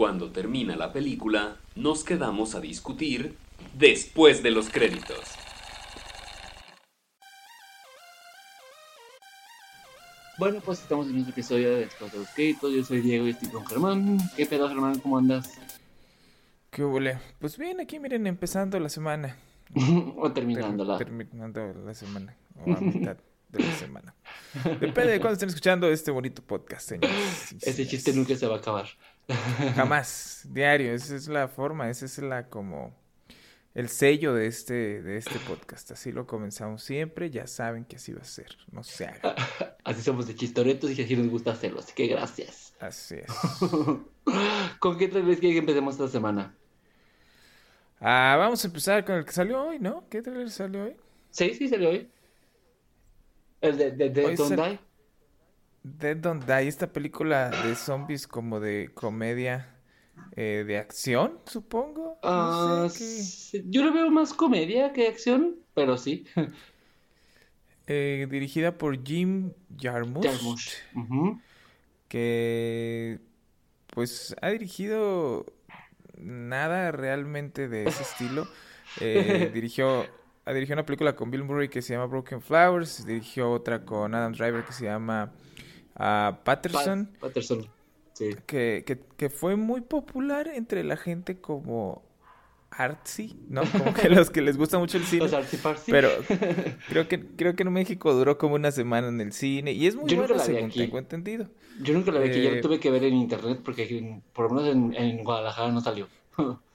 Cuando termina la película, nos quedamos a discutir después de los créditos. Bueno, pues estamos en este episodio de Después de los créditos. Yo soy Diego y estoy con Germán. ¿Qué pedo, Germán? ¿Cómo andas? ¿Qué huele? Pues bien, aquí miren, empezando la semana. o terminándola. terminando la semana. O a mitad de la semana. Depende de cuándo estén escuchando este bonito podcast, señores. Ese chiste nunca se va a acabar. Jamás. Diario. Esa es la forma. Esa es la como el sello de este, de este podcast. Así lo comenzamos siempre. Ya saben que así va a ser. No se haga. Así somos de chistoretos y así nos gusta hacerlo. Así que gracias. Así es. ¿Con qué trailer quieren que empecemos esta semana? Ah, vamos a empezar con el que salió hoy, ¿no? ¿Qué trailer salió hoy? Sí, sí, salió hoy. El de, de, de Don't Die. Dead Don't Die, esta película de zombies como de comedia eh, de acción, supongo. Ah. Yo lo veo más comedia que acción, pero sí. Eh, dirigida por Jim Jarmusch. Jarmusch. Que pues ha dirigido nada realmente de ese estilo. Eh, dirigió, dirigió una película con Bill Murray que se llama Broken Flowers, dirigió otra con Adam Driver que se llama uh, Patterson. Patterson. Sí. Que, que, que, fue muy popular entre la gente como artsy, ¿no? Como que los que les gusta mucho el cine. Los artsy Pero creo que, creo que en México duró como una semana en el cine y es muy bueno según tengo entendido. Yo nunca la vi aquí, yo la tuve que ver en internet porque por lo menos en, en Guadalajara no salió.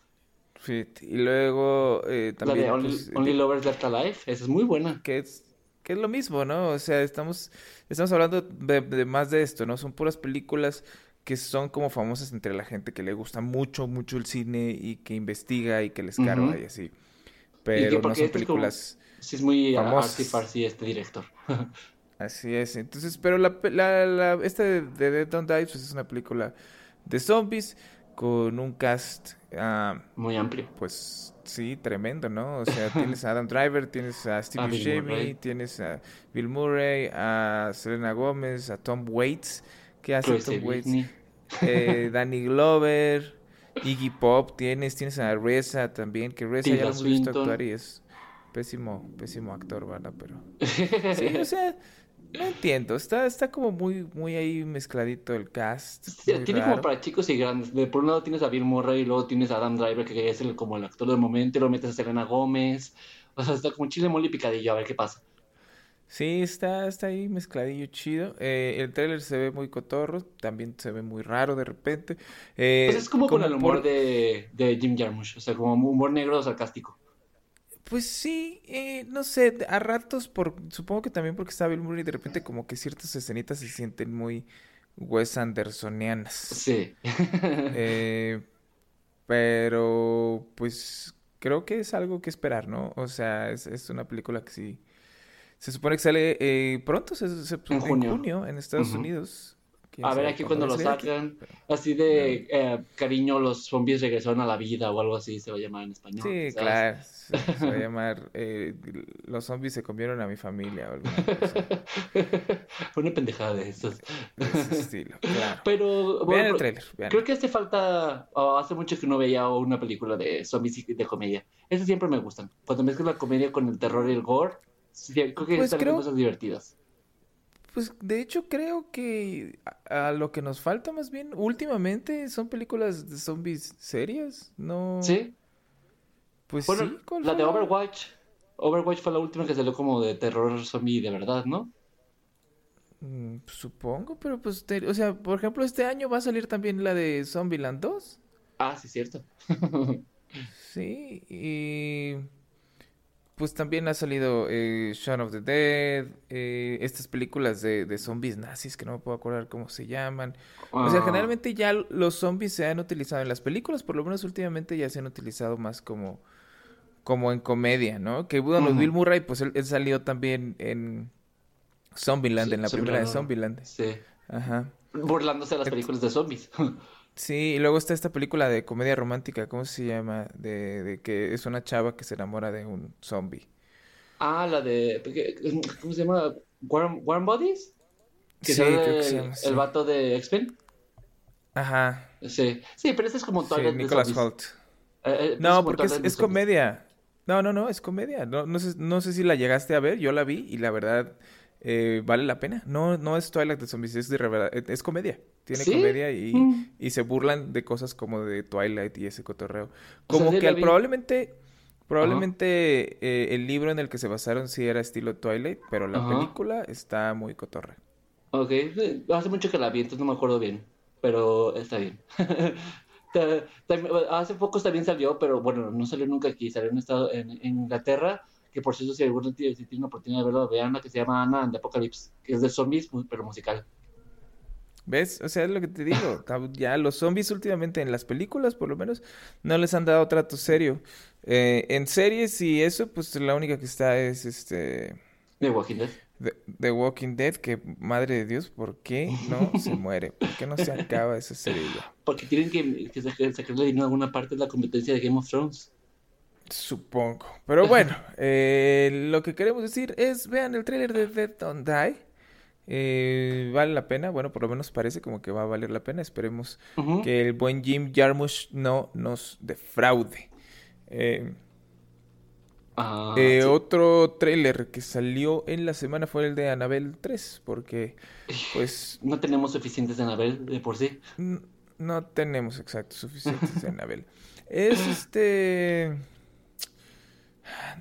Sí, y luego eh, también... La de Only, pues, Only Lovers Left Alive, esa es muy buena. Que es, que es lo mismo, ¿no? O sea, estamos, estamos hablando de, de, más de esto, ¿no? Son puras películas que son como famosas entre la gente que le gusta mucho, mucho el cine y que investiga y que les carga uh -huh. y así. Pero no son películas... Es como, sí, es muy farsi este director. Así es. Entonces, pero la, la, la esta de, de Dead Don't Die pues es una película de zombies con un cast uh, muy amplio. Pues sí, tremendo, ¿no? O sea, tienes a Adam Driver, tienes a Steve Buscemi, tienes a Bill Murray, a Selena Gómez, a Tom Waits, ¿qué hace Chris Tom Waits? Eh, Danny Glover, Iggy Pop, tienes, tienes a Reza también, que Reza ya lo hemos visto actuar y es pésimo, pésimo actor, ¿verdad? Pero sí, o sea, no entiendo, está, está como muy, muy ahí mezcladito el cast. Sí, tiene raro. como para chicos y grandes. De por un lado tienes a Bill Murray y luego tienes a Adam Driver, que es el, como el actor del momento, y luego metes a Selena Gómez. O sea, está como chile, mole y picadillo, a ver qué pasa. Sí, está, está ahí mezcladillo chido. Eh, el trailer se ve muy cotorro, también se ve muy raro de repente. Eh, pues es como, como con el humor por... de, de Jim Jarmusch, o sea, como humor negro sarcástico. Pues sí, eh, no sé, a ratos, por, supongo que también porque está Bill Murray, de repente como que ciertas escenitas se sienten muy Wes Andersonianas. Sí. eh, pero, pues, creo que es algo que esperar, ¿no? O sea, es, es una película que sí, se supone que sale eh, pronto, se, se, en, junio. en junio, en Estados uh -huh. Unidos. A ver aquí cuando lo sacan, aquí? así de eh, cariño, los zombies regresaron a la vida o algo así se va a llamar en español. Sí, ¿sabes? claro, se, se, va a llamar eh, Los zombies se comieron a mi familia o alguna cosa. Una pendejada de esos. De ese estilo, claro. Pero, vean el trailer. Vean. Creo que hace falta, oh, hace mucho que no veía una película de zombies de comedia. Esas siempre me gustan. Cuando mezclan la comedia con el terror y el gore, creo que pues están creo... cosas divertidas. Pues de hecho creo que a, a, lo que nos falta más bien últimamente son películas de zombies serias, ¿no? Sí. Pues bueno, sí. La de Overwatch. Overwatch fue la última que salió como de terror zombie de verdad, ¿no? Mm, supongo, pero pues, te, o sea, por ejemplo, este año va a salir también la de Zombieland 2. Ah, sí, cierto. sí, y pues también ha salido eh, Shaun of the Dead, eh, estas películas de, de, zombies nazis que no me puedo acordar cómo se llaman. Ah. O sea, generalmente ya los zombies se han utilizado en las películas, por lo menos últimamente ya se han utilizado más como, como en comedia, ¿no? Que bueno, uh -huh. Bill Murray, pues él, él, salió también en Zombieland, sí, en la primera de Zombieland. Sí. Ajá. Burlándose de las películas de zombies. Sí, y luego está esta película de comedia romántica, ¿cómo se llama? De, de que es una chava que se enamora de un zombie. Ah, la de. ¿Cómo se llama? ¿Warm, Warm Bodies? Que sí, el, creo que se llama, el sí. vato de X-Men. Ajá. Sí, sí, pero este es como Twilight sí, Nicholas Holt. Eh, eh, no, porque es, es comedia. No, no, no, es comedia. No, no, sé, no sé si la llegaste a ver, yo la vi y la verdad eh, vale la pena. No, no es Twilight de Zombies, es, de, es comedia. Tiene comedia y, mm. y, se burlan de cosas como de Twilight y ese cotorreo. Como que probablemente, probablemente eh, el libro en el que se basaron sí era estilo Twilight, pero la película está muy cotorre. Ok, hace mucho que la vi, entonces no me acuerdo bien, pero está bien. hace poco también salió, pero bueno, no salió nunca aquí, salió en, estado, en, Inglaterra, que por cierto si alguno tiene, si tiene una oportunidad de verlo, vean la que se llama Ana the Apocalypse, que es de zombies, pero musical. ¿Ves? O sea, es lo que te digo. Ya los zombies últimamente en las películas, por lo menos, no les han dado trato serio. Eh, en series y eso, pues la única que está es este... The Walking Dead. The, Walking Dead, que madre de Dios, ¿por qué no se muere? ¿Por qué no se acaba esa serie Porque tienen que, que sacarle dinero a alguna parte de la competencia de Game of Thrones. Supongo. Pero bueno, eh, lo que queremos decir es, vean el trailer de Dead Don't Die. Eh, vale la pena, bueno, por lo menos parece como que va a valer la pena. Esperemos que el buen Jim Jarmusch no nos defraude. Eh, ah, eh, otro trailer que salió en la semana fue el de Anabel 3, porque pues... No tenemos suficientes de Anabel de por sí. No, tenemos, exacto, suficientes de Anabel. Es este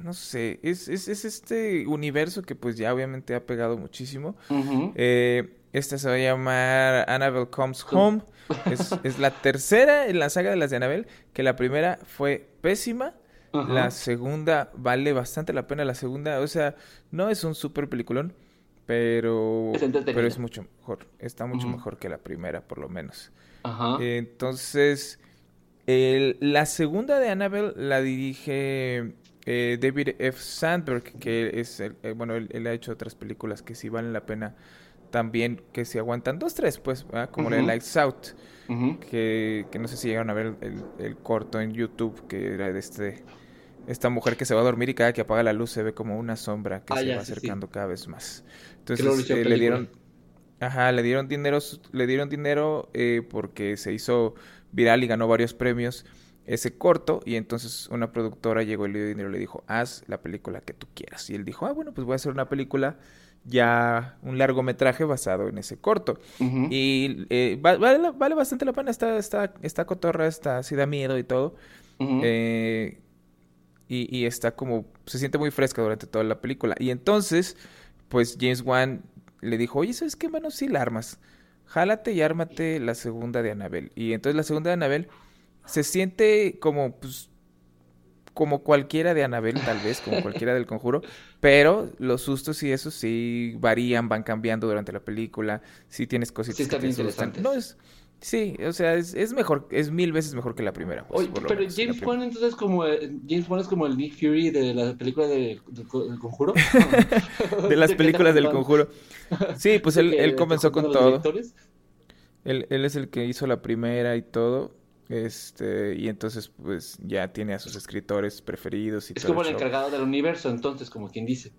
no sé, es, es, es, este universo que pues ya obviamente ha pegado muchísimo. eh, esta se va a llamar Annabelle Comes Home. es, es, la tercera en la saga de las de Annabelle, que la primera fue pésima. La segunda vale bastante la pena. La segunda, o sea, no es un super peliculón, pero, pero es mucho mejor. Está mucho mejor que la primera, por lo menos. entonces, la segunda de Annabelle la dirige eh, David F. Sandberg, que es, el, eh, bueno, él, ha hecho otras películas que sí valen la pena también, que se aguantan. Dos, tres, pues, como la de Lights Out, que, que, no sé si llegaron a ver el, corto en YouTube, que era de este esta mujer que se va a dormir y cada que apaga la luz se ve como una sombra que ah, se va acercando cada vez más. Entonces eh, le dieron, ajá, le dieron dinero, le dieron dinero porque se hizo viral y ganó varios premios ese corto y entonces una productora llegó dio dinero y le dijo, haz la película que tú quieras. Y él dijo, ah, bueno, pues voy a hacer una película ya, un largometraje basado en ese corto. Y eh, vale, vale, bastante la pena, está, está, está cotorra, está, así da miedo y todo. Eh, y, y, está como, se siente muy fresca durante toda la película. Y entonces, pues James Wan le dijo, oye, ¿sabes qué, mano? Sí la armas. Jálate y ármate la segunda de Anabel. Y entonces la segunda de Anabel se siente como, pues, como cualquiera de Anabel, tal vez, como cualquiera del conjuro, pero los sustos y eso sí varían, van cambiando durante la película, sí tienes cositas sí, que te No, es, sí, o sea, es, es, mejor, es mil veces mejor que la primera. Pues, pero James Wan entonces como, eh, James Wan es como el Nick Fury de la película de, del conjuro. de las películas del conjuro. Sí, pues él, él comenzó con todo. Él, él es el que hizo la primera y todo. Este, y entonces, pues ya tiene a sus escritores preferidos y Es como el, encargado del universo, entonces, como quien dice.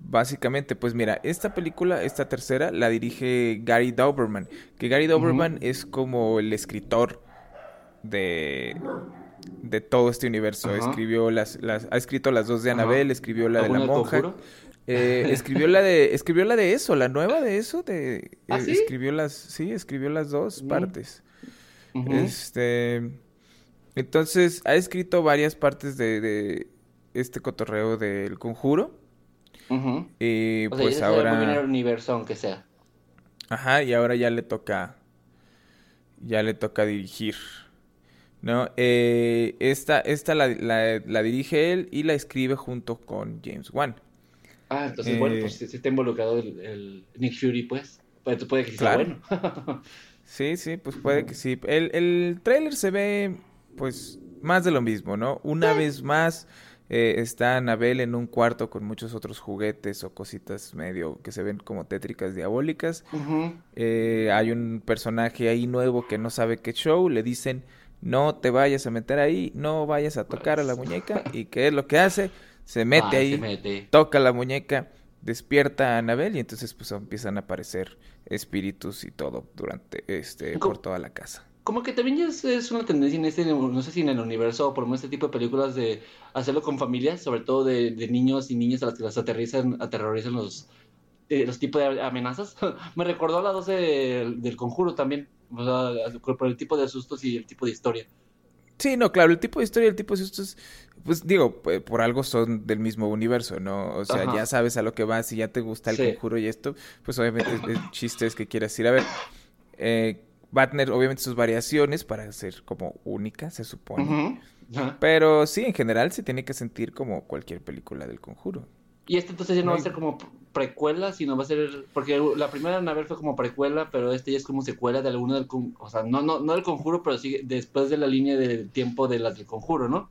Básicamente, pues mira, esta película, esta tercera, la dirige Gary Doberman. Que Gary Doberman es como el escritor de, de todo este universo. Escribió las, las, ha escrito las dos de Annabelle, escribió la de la monja. Eh, escribió la de, escribió la de eso, la nueva de eso, de, ¿Ah, eh, escribió las, sí, escribió las dos partes. Este. Entonces, ha escrito varias partes de, este cotorreo del conjuro. Y pues ahora. el universo, aunque sea. Ajá, y ahora ya le toca. Ya le toca dirigir. ¿No? Eh, esta esta la, la, dirige él y la escribe junto con James Wan. Ah, entonces, bueno, pues si está involucrado el, Nick Fury, pues. Pues puede que sea bueno. Sí, sí, pues puede que sí. El, el trailer se ve, pues, más de lo mismo, ¿no? Una vez más eh, está Anabel en un cuarto con muchos otros juguetes o cositas medio que se ven como tétricas diabólicas. Eh, hay un personaje ahí nuevo que no sabe qué show. Le dicen, no te vayas a meter ahí, no vayas a tocar a la muñeca. ¿Y qué es lo que hace? Se mete ahí, toca la muñeca despierta a Anabel y entonces pues empiezan a aparecer espíritus y todo durante este por toda la casa. como que también ya es, una tendencia en este, no sé si en el universo o por este tipo de películas de hacerlo con familias, sobre todo de, niños y niñas a las que las aterrizan, aterrorizan los, eh, los tipos de amenazas. Me recordó a la 12 del, conjuro también, o sea, por el tipo de sustos y el tipo de historia. Sí, no, claro, el tipo de historia y el tipo de sustos, pues digo, por algo son del mismo universo, ¿no? O sea, ya sabes a lo que vas y ya te gusta el conjuro y esto, pues obviamente el chiste es que quieras ir a ver. Eh, va a tener obviamente sus variaciones para ser como única, se supone. Pero sí, en general se tiene que sentir como cualquier película del conjuro. Y este entonces ya no, va a ser como precuela, sino va a ser. Porque la primera Annabelle fue como precuela, pero este ya es como secuela de alguno del. O sea, no, no, no del conjuro, pero sí después de la línea de tiempo de las del conjuro, ¿no?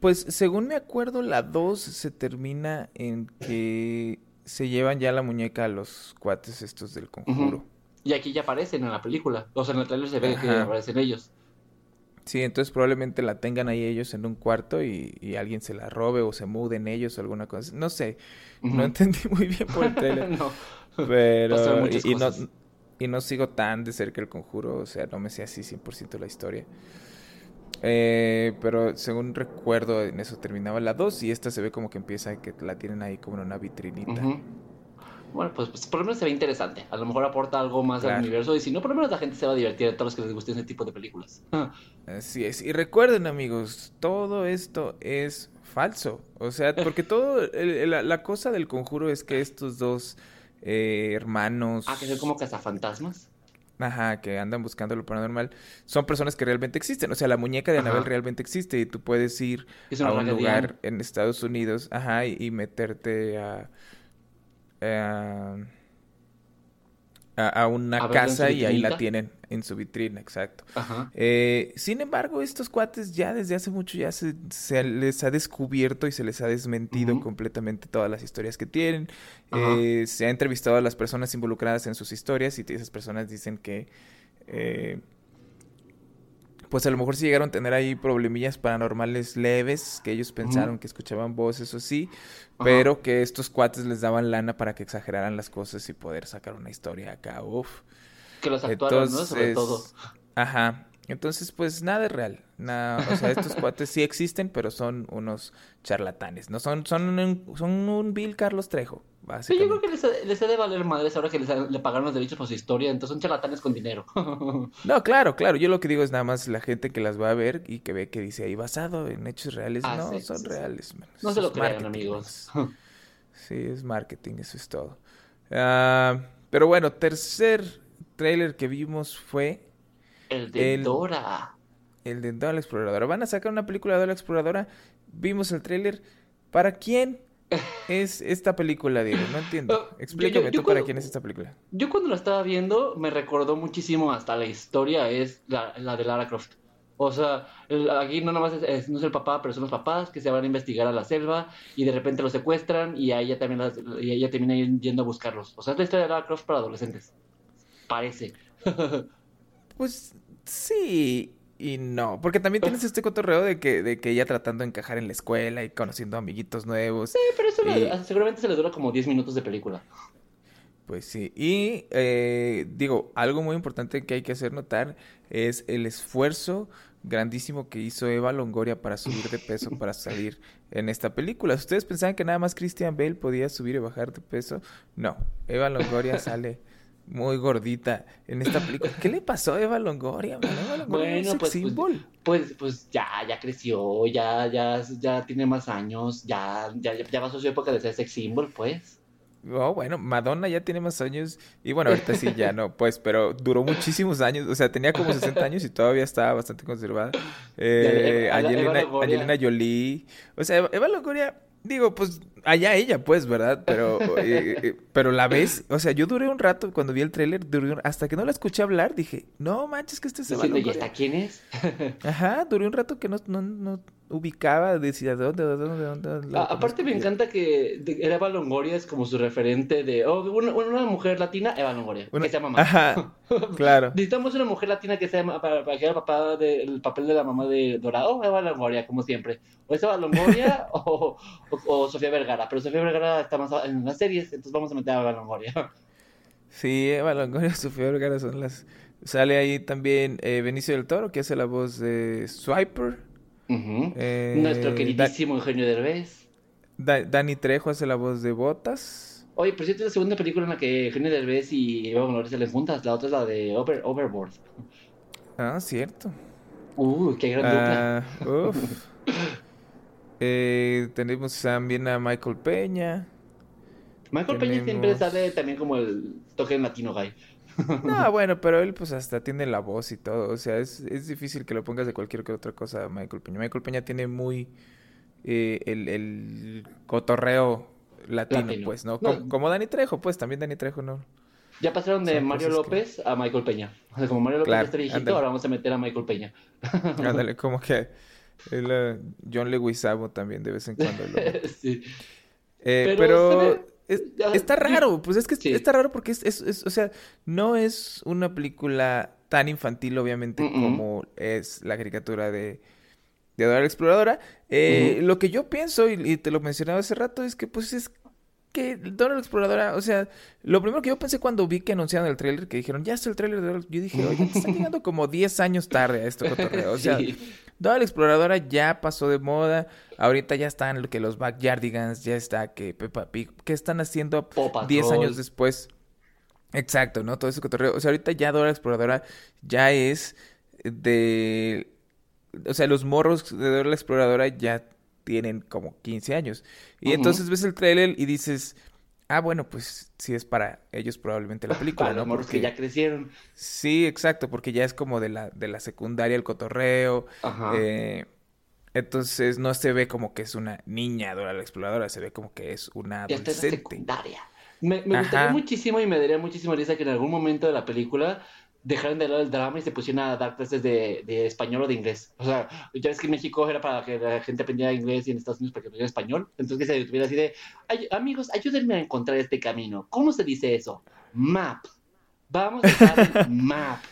Pues según me acuerdo, la 2 se termina en que se llevan ya la muñeca a los cuates estos del conjuro. Y aquí ya aparecen en la película. O sea, en el trailer se ve que aparecen ellos. Sí, entonces probablemente la tengan ahí ellos en un cuarto y, alguien se la robe o se muden ellos o alguna cosa. No sé, no entendí muy bien por el trailer. no. Pero, y, no, y no sigo tan de cerca el conjuro, o sea, no me sé así 100% la historia. Eh, pero según recuerdo, en eso terminaba la 2 y esta se ve como que empieza que la tienen ahí como en una vitrinita. Bueno, pues, pues, por lo menos se ve interesante. A lo mejor aporta algo más al universo y si no, por lo menos la gente se va a divertir a todos los que les guste ese tipo de películas. Así es. Y recuerden, amigos, todo esto es falso. O sea, porque todo, la, cosa del conjuro es que estos dos eh, hermanos... Ah, que son como cazafantasmas. Ajá, que andan buscando lo paranormal, son personas que realmente existen. O sea, la muñeca de Anabel realmente existe y tú puedes ir a un lugar en Estados Unidos, ajá, y meterte a eh, a, una casa y ahí la tienen en su vitrina, exacto. Eh, sin embargo, estos cuates ya desde hace mucho ya se, les ha descubierto y se les ha desmentido completamente todas las historias que tienen. Eh, se ha entrevistado a las personas involucradas en sus historias y esas personas dicen que pues a lo mejor sí llegaron a tener ahí problemillas paranormales leves, que ellos pensaron que escuchaban voces o sí, pero que estos cuates les daban lana para que exageraran las cosas y poder sacar una historia acá, uff. Que los actuaron, ¿no? Sobre todo. Ajá. Entonces, pues nada es real. Nada, o sea, estos cuates sí existen, pero son unos charlatanes. No son, son un, son un Bill Carlos Trejo. Sí, yo creo que les, les de valer madres ahora que les, le pagaron los derechos por su historia, entonces son charlatanes con dinero. no, claro, claro. Yo lo que digo es nada más la gente que las va a ver y que ve que dice ahí basado en hechos reales. Ah, no, son reales. No se lo crean, amigos. sí, es marketing, eso es todo. Ah, pero bueno, tercer trailer que vimos fue... El de Dora. El de Dora la Exploradora. Van a sacar una película de Dora la Exploradora. Vimos el trailer. ¿Para quién? es esta película, Diego? No entiendo. Explícame tú para quién es esta película. Yo cuando la estaba viendo me recordó muchísimo hasta la historia, es la, de Lara Croft. O sea, aquí no nomás es, no es el papá, pero son los papás que se van a investigar a la selva y de repente los secuestran y a ella también y ella termina yendo a buscarlos. O sea, es la historia de Lara Croft para adolescentes. Parece. pues sí, y no, porque también tienes este cotorreo de que, de que ella tratando de encajar en la escuela y conociendo amiguitos nuevos. Sí, pero eso seguramente se le dura como 10 minutos de película. Pues sí, y eh, digo, algo muy importante que hay que hacer notar es el esfuerzo grandísimo que hizo Eva Longoria para subir de peso para salir en esta película. ¿Ustedes pensaban que nada más Christian Bale podía subir y bajar de peso? No, Eva Longoria sale muy gordita en esta película. ¿Qué le pasó a Eva Longoria? bueno, pues, pues, pues, pues, ya, ya creció, ya, ya, ya tiene más años, ya, ya, ya pasó su época de ser sex symbol, pues. Oh, bueno, Madonna ya tiene más años y bueno, ahorita sí ya no, pues, pero duró muchísimos años, o sea, tenía como 60 años y todavía estaba bastante conservada. Eh, Angelina, Angelina Jolie, o sea, Eva Longoria Digo, pues allá ella, pues, ¿verdad? Pero, eh, eh, pero la ves, o sea, yo duré un rato cuando vi el tráiler, hasta que no la escuché hablar, dije, no manches que este se va ¿Y hasta quién es? Ajá, duré un rato que no, no, no ubicaba, decía, ¿de dónde, de dónde, de dónde? aparte me encanta que Eva Longoria es como su referente de, oh, una, una mujer latina, Eva Longoria, que sea mamá. Ajá, claro. Necesitamos una mujer latina que sea para, para que haga papá de, el papel de la mamá de Dorado, oh, Eva Longoria, como siempre. O es Eva Longoria o, o, Sofía Vergara, pero Sofía Vergara está más en las series, entonces vamos a meter a Eva Longoria. Sí, Eva Longoria y Sofía Vergara son las Sale ahí también eh, Benicio del Toro, que hace la voz de Swiper. Eh, Nuestro Da- queridísimo Eugenio Derbez. Da- Dani Trejo hace la voz de Botas. Oye, por cierto, es la segunda película en la que Eugenio Derbez y Eva Longoria salen juntas. La otra es la de Over, Overboard. Ah, cierto. Uh, qué gran dupla. Ah, uf. Eh, tenemos también a Michael Peña. Michael Peña siempre sale también como el toque latino guy. No, bueno, pero él pues hasta tiene la voz y todo. O sea, es, es difícil que lo pongas de cualquier que otra cosa a Michael Peña. Michael Peña tiene muy eh, el, el cotorreo latino, Latino. pues, ¿no? No. Como, como Dani Trejo, pues también Dani Trejo, ¿no? Ya pasaron de Son Mario que- López a Michael Peña. O sea, como Mario López Claro, está viejito, ahora vamos a meter a Michael Peña. Ándale, como que el, eh, John Leguizamo también de vez en cuando lo... sí. Eh, Pero pero es- está raro, pues es que Sí. está raro porque es, es- es- o sea, no es una película tan infantil, obviamente, como es la caricatura de, de Dora la Exploradora. Eh. Lo que yo pienso, y, y te lo mencionaba hace rato, es que pues es que Dora la Exploradora, o sea, lo primero que yo pensé cuando vi que anunciaron el tráiler, que dijeron, ya está el tráiler de Dora, yo dije, oye, están llegando como 10 años tarde a esto cotorreo, o sea... Sí. Dora la Exploradora ya pasó de moda. Ahorita ya están lo que los Backyardigans, ya está que Peppa Pig. ¿Qué están haciendo Paw Patrol. 10 años después? Exacto, ¿no? Todo ese cotorreo. O sea, ahorita ya Dora la Exploradora ya es de... O sea, los morros de Dora la Exploradora ya tienen como 15 años. Y entonces ves el trailer y dices... Ah, bueno, pues sí es para ellos probablemente la película, Para ¿no? los morros que Porque- ya crecieron. Sí, exacto, porque ya es como de la, de la secundaria el cotorreo. Ajá. Eh, entonces no se ve como que es una niña Dora la Exploradora, se ve como que es una Ya está en la adolescente. secundaria. Me, me gustaría muchísimo y me daría muchísima risa que en algún momento de la película dejaran de lado el drama y se pusieran a dar clases de, de español o de inglés. O sea, ya ves que en México era para que la gente aprendiera inglés y en Estados Unidos para que aprendiera español. Entonces que se detuviera así de, "Ay, amigos, ayúdenme a encontrar este camino. ¿Cómo se dice eso? Map. Vamos a usar el map.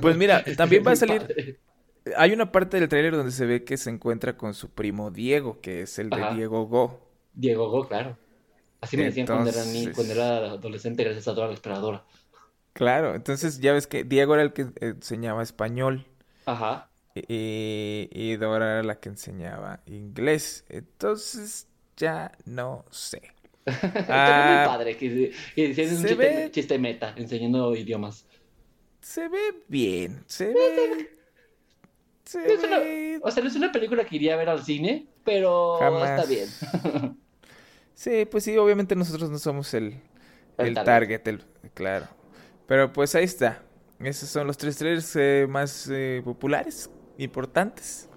Pues mira, también va a salir. Hay una parte del tráiler donde se ve que se encuentra con su primo Diego, que es el de Ajá. Diego Go. Diego Go, claro. Así me decían cuando era, cuando era adolescente gracias a Dora la Esperadora. Claro, entonces ya ves que Diego era el que enseñaba español Ajá. y, y Dora era la que enseñaba inglés. Entonces ya no sé. Ah, muy padre que, que hicieran un se chiste, ve- chiste meta enseñando idiomas. Se ve bien, se ve... Se Es una- ve... o sea, no es una película que iría a ver al cine, pero Jamás. está bien. Sí, pues sí, obviamente nosotros no somos el, El el target. target, el, claro. Pero pues ahí está. Esos son los tres trailers eh, más eh, populares, importantes,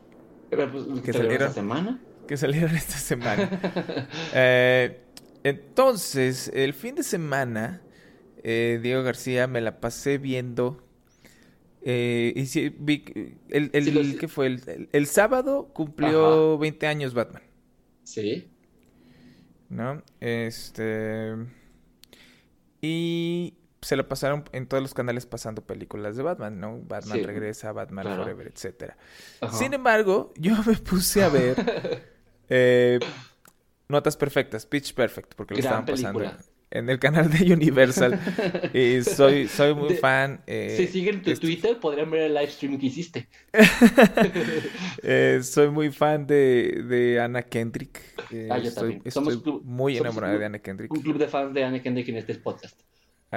Pero, pues, Que ¿salieron esta semana? que salieron esta semana. Eh, entonces, el fin de semana, eh, Diego García, me la pasé viendo. y vi que- el, el, Sí, los- ¿qué fue? El, el- el sábado cumplió 20 años Batman. Sí. ¿no? Este... Y se la pasaron en todos los canales pasando películas de Batman, ¿no? Batman Sí. regresa, Batman Claro. Forever, etcétera. Sin embargo, yo me puse a ver eh, Notas Perfectas, Pitch Perfect, porque lo Gran estaban pasando película. en el canal de Universal. y soy, soy muy De- fan. eh, si siguen tu este- Twitter, podrían ver el live stream que hiciste. Eh, soy muy fan de, de Anna Kendrick. eh, Ah, yo estoy, también. Somos estoy club- muy somos enamorada club- de Anna Kendrick. Un club de fans de Anne Kendrick en este podcast.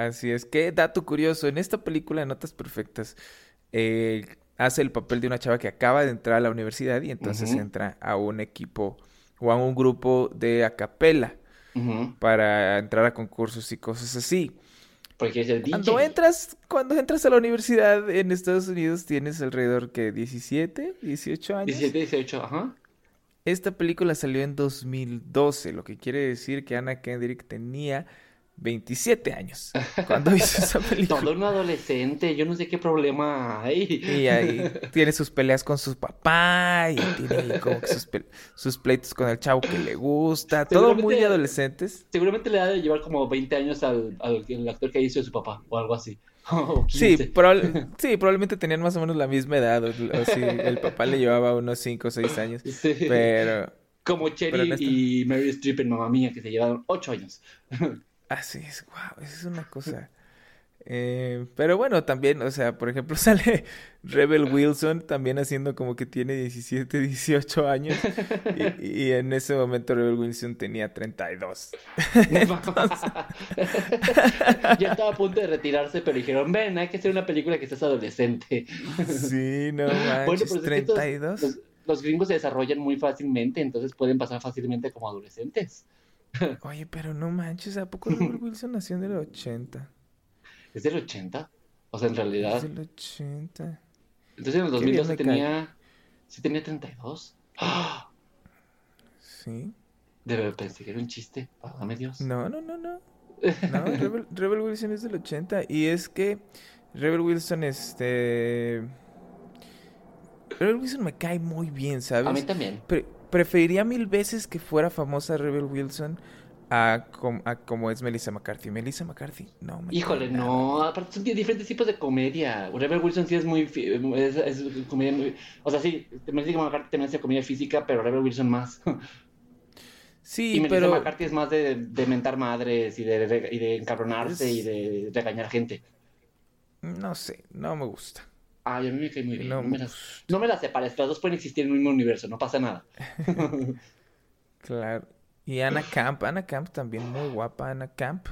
Así es, que dato curioso, en esta película de Notas Perfectas eh, hace el papel de una chava que acaba de entrar a la universidad y entonces entra a un equipo o a un grupo de acapela para entrar a concursos y cosas así. Porque ser DJ. Cuando entras, cuando entras a la universidad en Estados Unidos tienes alrededor que 17, 18 años. 17, 18, ajá. Esta película salió en 2012, lo que quiere decir que Anna Kendrick tenía 27 años cuando hizo esa película. Todo un adolescente, yo no sé qué problema hay. Y ahí tiene sus peleas con su papá y tiene ahí como que sus, sus pleitos con el chavo que le gusta. Todo muy adolescentes. Seguramente le ha de llevar como 20 años al, actor que hizo de su papá, o algo así. Sí, 15. probable- sí, probablemente tenían más o menos la misma edad. O, o sí, el papá le llevaba unos 5 o 6 años. Sí. Pero Como Cherry esta- y Mary Streep en Mamma Mía, que se llevaron 8 años. así es, wow, es una cosa Eh, pero bueno, también, o sea, por ejemplo, sale Rebel Wilson también haciendo como que tiene 17, 18 años. Y, y en ese momento Rebel Wilson tenía 32. ya estaba a punto de retirarse, pero dijeron, ven, hay que hacer una película que estés adolescente. Sí, no manches, bueno, pues 32. los, los gringos se desarrollan muy fácilmente, entonces pueden pasar fácilmente como adolescentes. Oye, pero no manches, ¿a poco Rebel Wilson nació en el 80? ¿Es del 80? O sea, en realidad. Es del 80. Entonces en el 2012 tenía. ¿Sí tenía 32? ¡Ah! Sí. Debe pensar que era un chiste. Perdóname Dios. No, no, no, no. No, Rebel, Wilson es del 80. Y es que Rebel Wilson, este. Rebel Wilson me cae muy bien, ¿sabes? A mí también. Preferiría mil veces que fuera famosa Rebel Wilson a, como es Melissa McCarthy. Melissa McCarthy, no. Me Híjole, no. Aparte son diferentes tipos de comedia. Rebel Wilson sí es muy... Es, comedia muy... O sea, sí, Melissa McCarthy también hace comedia física, pero Rebel Wilson más. Sí, y Melissa pero... McCarthy es más de, de mentar madres y de, y de encabronarse y de regañar gente. No sé, no me gusta. Ay, a mí me cae muy bien. No, me, las, no me las separes, las dos pueden existir en el mismo universo, no pasa nada. claro. Y Anna Camp, Anna Camp también muy guapa, Anna Camp,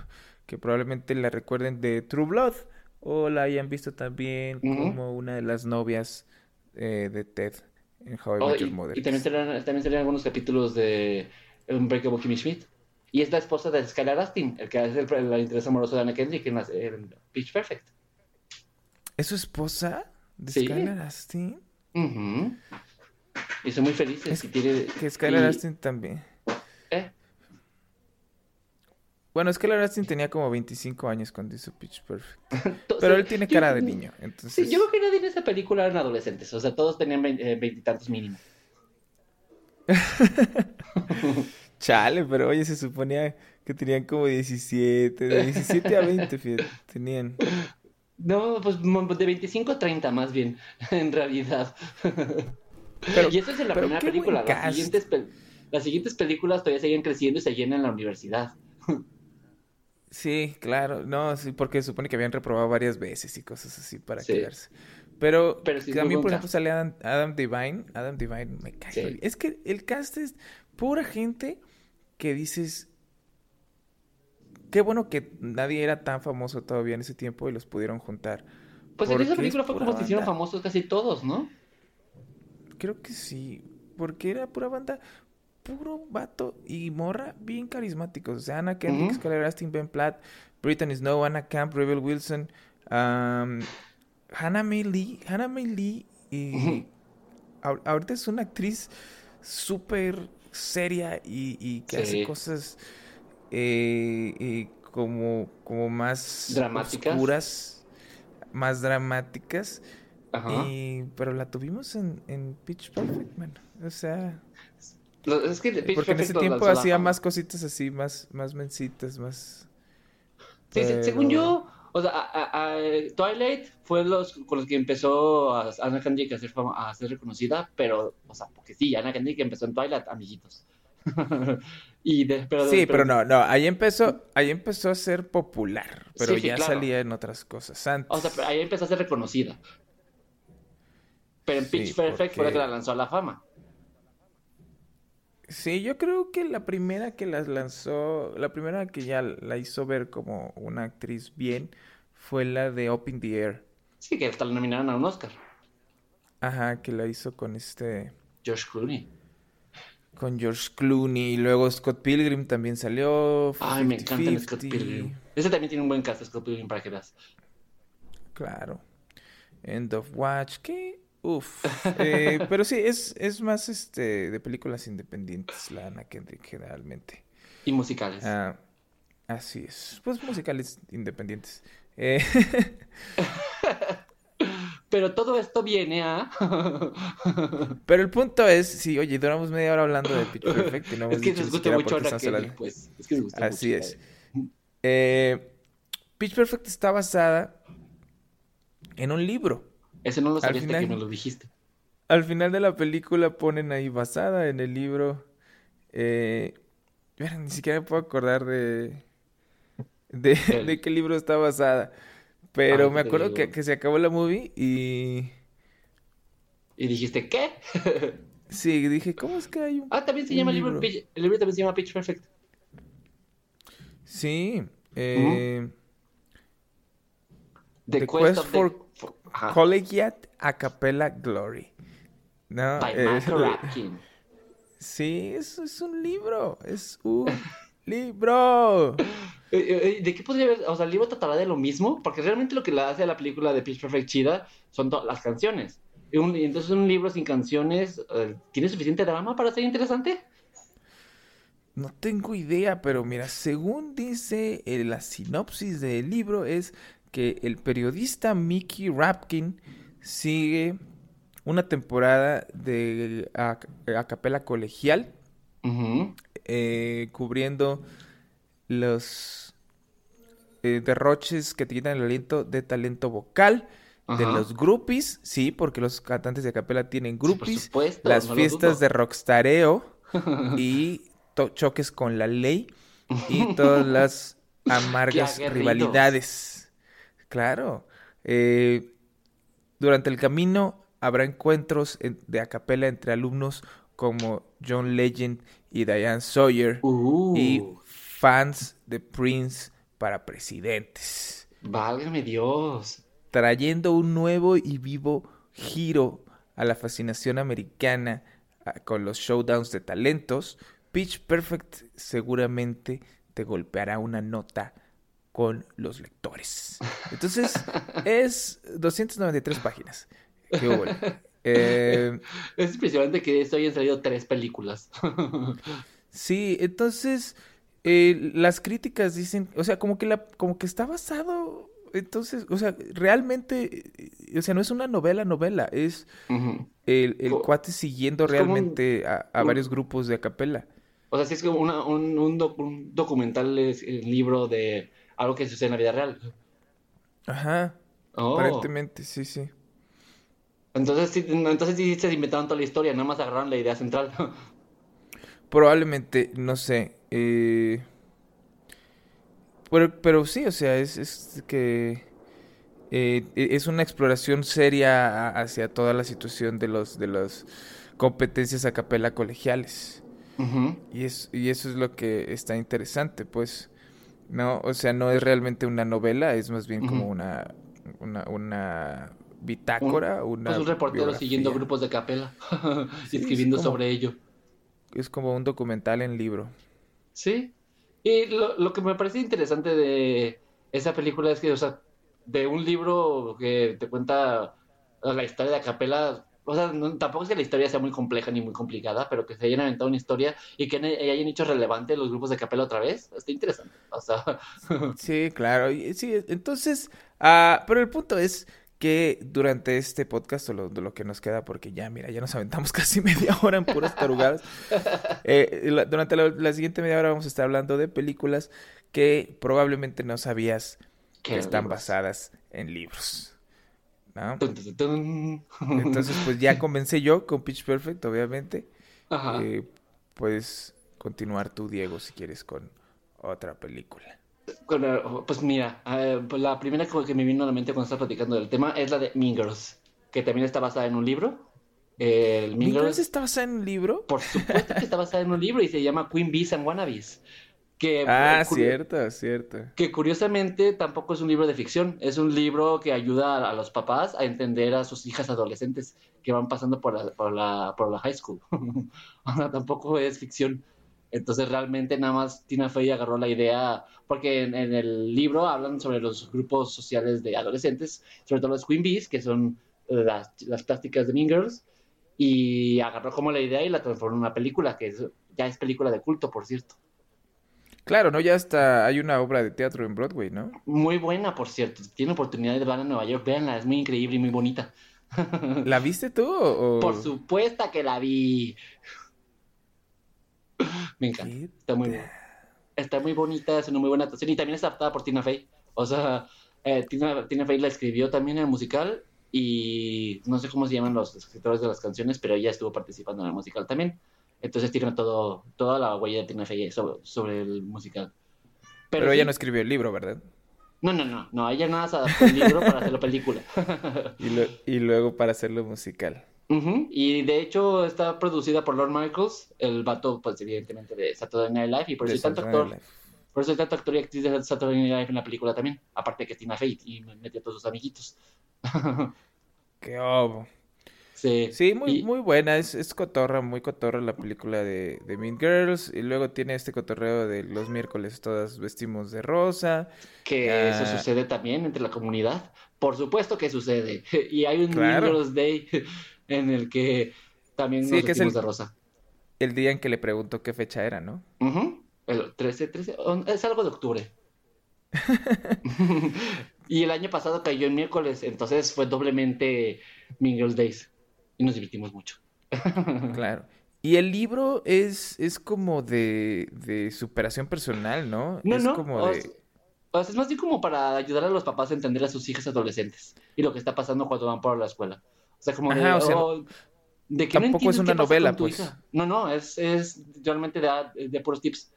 que probablemente la recuerden de True Blood o la hayan visto también como una de las novias eh, de Ted en How I oh, Met Your y, Mother. Y también salieron, también algunos capítulos de Unbreakable Kimmy Schmidt. Y es la esposa de Skylar Astin, el que es el, el, interés amoroso de Anna Kendrick en, en Pitch Perfect. ¿Es su esposa de sí. Skylar Astin? Y son muy felices. Es, y tiene, que Skylar y... Astin también. ¿Eh? Bueno, que la Astin tenía como 25 años cuando hizo Pitch Perfect. Pero él tiene cara de niño. Entonces... Sí, yo creo que nadie en esa película eran adolescentes. O sea, todos tenían veintitantos mínimo. Chale, pero oye, se suponía que tenían como 17, de 17 a 20, fíjate, tenían. No, pues de 25 a 30 más bien, en realidad. Pero, y eso es en la primera película. Las siguientes, las siguientes películas todavía siguen creciendo y se llenan en la universidad. Sí, claro, no, sí, porque supone que habían reprobado varias veces y cosas así para sí. quedarse. Pero, Pero por ejemplo, sale Adam, Adam, Divine. Adam Divine me cae. Sí. Es que el cast es pura gente que dices. Qué bueno que nadie era tan famoso todavía en ese tiempo y los pudieron juntar. Pues en esa película fue como se hicieron famosos casi todos, ¿no? Creo que sí. Porque era pura banda puro vato y morra bien carismáticos. O sea, Anna Kendrick, uh -huh. Skylar Astin, Ben Platt, Brittany Snow, Anna Camp, Rebel Wilson, um, Hannah May Lee. Hannah May Lee y uh -huh. ahorita es una actriz súper seria y, y que sí. hace cosas eh, eh, como, como más dramáticas. oscuras, más dramáticas. Y, pero la tuvimos en, en Pitch Perfect, man. O sea, es que Pitch Porque en ese tiempo hacía más cositas así, más, más mensitas, más. Sí, pero... según yo, o sea, a, a, Twilight fue los con los que empezó a Anna Kendrick a ser, a ser reconocida, pero, o sea, porque sí, Anna Kendrick empezó en Twilight, amiguitos. y sí, pero, pero, no, no, ahí empezó, ahí empezó a ser popular, pero sí, sí, ya claro. salía en otras cosas antes. O sea, pero ahí empezó a ser reconocida. Pero en Pitch Perfect porque... fue la que la lanzó a la fama. Sí, yo creo que la primera que las lanzó, la primera que ya la hizo ver como una actriz bien, fue la de Up in the Air. Sí, que hasta la nominaron a un Oscar. Ajá, que la hizo con este... George Clooney. Con George Clooney. Y luego Scott Pilgrim también salió. Ay, 50, me encanta 50. Scott Pilgrim. Ese también tiene un buen cast, Scott Pilgrim, para que veas. Claro. End of Watch. ¿Qué? Uf. Eh, pero sí, es, es más este de películas independientes, la Anna Kendrick, generalmente. Y musicales. Ah, así es. Pues musicales independientes. Eh... pero todo esto viene a. pero el punto es: sí, oye, duramos media hora hablando de Pitch Perfect y no hemos es que dicho nos gusta mucho Kendrick, pues. Es que nos gusta Así mucho, es. Eh, Pitch Perfect está basada en un libro. Ese no lo sabía hasta que me lo dijiste. Al final de la película ponen ahí basada en el libro. Eh, ni siquiera me puedo acordar de, de, de, qué libro está basada. Pero Ah, me acuerdo que, que se acabó la movie y... Y dijiste, ¿qué? Sí, dije, ¿cómo es que hay un... ah, también se llama el libro. libro. Pitch- El libro también se llama Pitch Perfect. Sí, eh, The, The Quest, for the... for- Collegiate a Cappella Glory. ¿No? by Eh, sí, es, es un libro, es un libro. Eh, eh, ¿De qué podría haber? O sea, el libro tratará de lo mismo, porque realmente lo que le hace a la película de Pitch Perfect chida son las canciones. Y, un- y entonces un libro sin canciones, eh, ¿tiene suficiente drama para ser interesante? No tengo idea, pero mira, según dice eh, la sinopsis del libro es que el periodista Mickey Rapkin sigue una temporada de a, a capela colegial Ujú. Eh, cubriendo los eh, derroches que te quitan el aliento de talento vocal de los groupies, sí, porque los cantantes de a capela tienen Sí, groupies, supuesto, las no fiestas de rockstareo y choques con la ley y todas las amargas rivalidades. Claro. eh, durante el camino habrá encuentros en- de a capela entre alumnos como John Legend y Diane Sawyer Uh, y fans de Prince para presidentes, válgame Dios. trayendo un nuevo y vivo giro a la fascinación americana ah, con los showdowns de talentos. Pitch Perfect seguramente te golpeará una nota con los lectores. Entonces, es 293 páginas. Qué. Eh, Es impresionante que de esto hayan salido tres películas. Sí, entonces eh, las críticas dicen, o sea, como que la, como que está basado, entonces, o sea, realmente, eh, o sea, no es una novela, novela, es el, el cuate siguiendo un- realmente a, a un- varios grupos de acapella. O sea, sí es como una- un, un doc- un documental, es, eh, libro de algo que sucede en la vida real. Ajá, Oh. aparentemente, sí, sí. Entonces sí, entonces sí se inventaron toda la historia, nada más agarraron la idea central. Probablemente, no sé, eh, pero, pero sí, o sea, es, es que eh, e- es una exploración seria hacia toda la situación de los de las competencias a capela colegiales. Y, es, y eso es lo que está interesante, pues, ¿no? O sea, no es realmente una novela, es más bien como una, una bitácora, una Pues un reportero siguiendo grupos de capela y es escribiendo como- sobre ello. Es como un documental en libro. Sí. Y lo, lo que me parece interesante de esa película es que, o sea, de un libro que te cuenta la historia de Acapela, o sea, no- tampoco es que la historia sea muy compleja ni muy complicada, pero que se hayan inventado una historia y que hayan hecho relevante los grupos de Acapela otra vez, está interesante. O sea, Sí, claro. Sí, entonces, ah, pero el punto es que durante este podcast, o lo, lo que nos queda, porque ya, mira, ya nos aventamos casi media hora en puras tarugadas, eh, la- durante la, la siguiente media hora vamos a estar hablando de películas que probablemente no sabías que ¿Qué están libros? basadas en libros. ¿no? Entonces, pues ya comencé yo con Pitch Perfect, obviamente. Ajá. Eh, puedes continuar tú, Diego, si quieres, con otra película. Bueno, pues mira, eh, pues la primera que me vino a la mente cuando estaba platicando del tema es la de Mean Girls, que también está basada en un libro. El Mean ¿Mean Girls Girls, está basada en un libro? por supuesto que está basada en un libro y se llama Queen Bees and Wannabes. Que, Ah, eh, cierto, cierto. que curiosamente tampoco es un libro de ficción, es un libro que ayuda a, a los papás a entender a sus hijas adolescentes que van pasando por la, por la, por la high school. O sea, tampoco es ficción. Entonces realmente nada más Tina Fey agarró la idea, porque en, en el libro hablan sobre los grupos sociales de adolescentes, sobre todo los Queen Bees, que son las, las plásticas de Mean Girls, y agarró como la idea y la transformó en una película, que es- ya es película de culto, por cierto. Claro, ¿no? Ya hasta hay una obra de teatro en Broadway, ¿no? Muy buena, por cierto. Si tienen oportunidad de ver a Nueva York, véanla, es muy increíble y muy bonita. ¿La viste tú o...? Por supuesto que la vi. Me encanta. Está muy buena. Está muy bonita, es una muy buena actuación y también está adaptada por Tina Fey. O sea, eh, Tina, Tina Fey la escribió también en el musical y no sé cómo se llaman los escritores de las canciones, pero ella estuvo participando en el musical también. Entonces tiene todo, toda la huella de Tina Fey sobre, sobre el musical. Pero, ella no escribió el libro, ¿verdad? No, no, no, no, ella nada se adaptó el libro para hacerlo película. y, y luego para hacerlo musical. Y de hecho está producida por Lord Michaels, el vato, pues evidentemente de Saturday Night Live, y por eso hay tanto actor, por eso hay tanto actor y actriz de Saturday Night Live en la película también, aparte que Tina Fey y metió a todos sus amiguitos. Qué obo. Sí, sí muy, muy buena, es, es cotorra, muy cotorra la película de, de Mean Girls, y luego tiene este cotorreo de los miércoles todas vestimos de rosa. Que eso sucede también entre la comunidad, por supuesto que sucede, y hay un Mean Girls Day en el que también nos que es de rosa. El día en que le pregunto qué fecha era, ¿no? El 13, 13, es algo de octubre. y el año pasado cayó en miércoles, entonces fue doblemente Mean Days. Y nos divertimos mucho. claro. Y el libro es, es como de, de superación personal, ¿no? No, es no. Como de... es más bien como para ayudar a los papás a entender a sus hijas adolescentes y lo que está pasando cuando van por la escuela. O sea, como de, oh, de que tampoco es una novela, pues. No, no, es, es realmente de, de puros tips.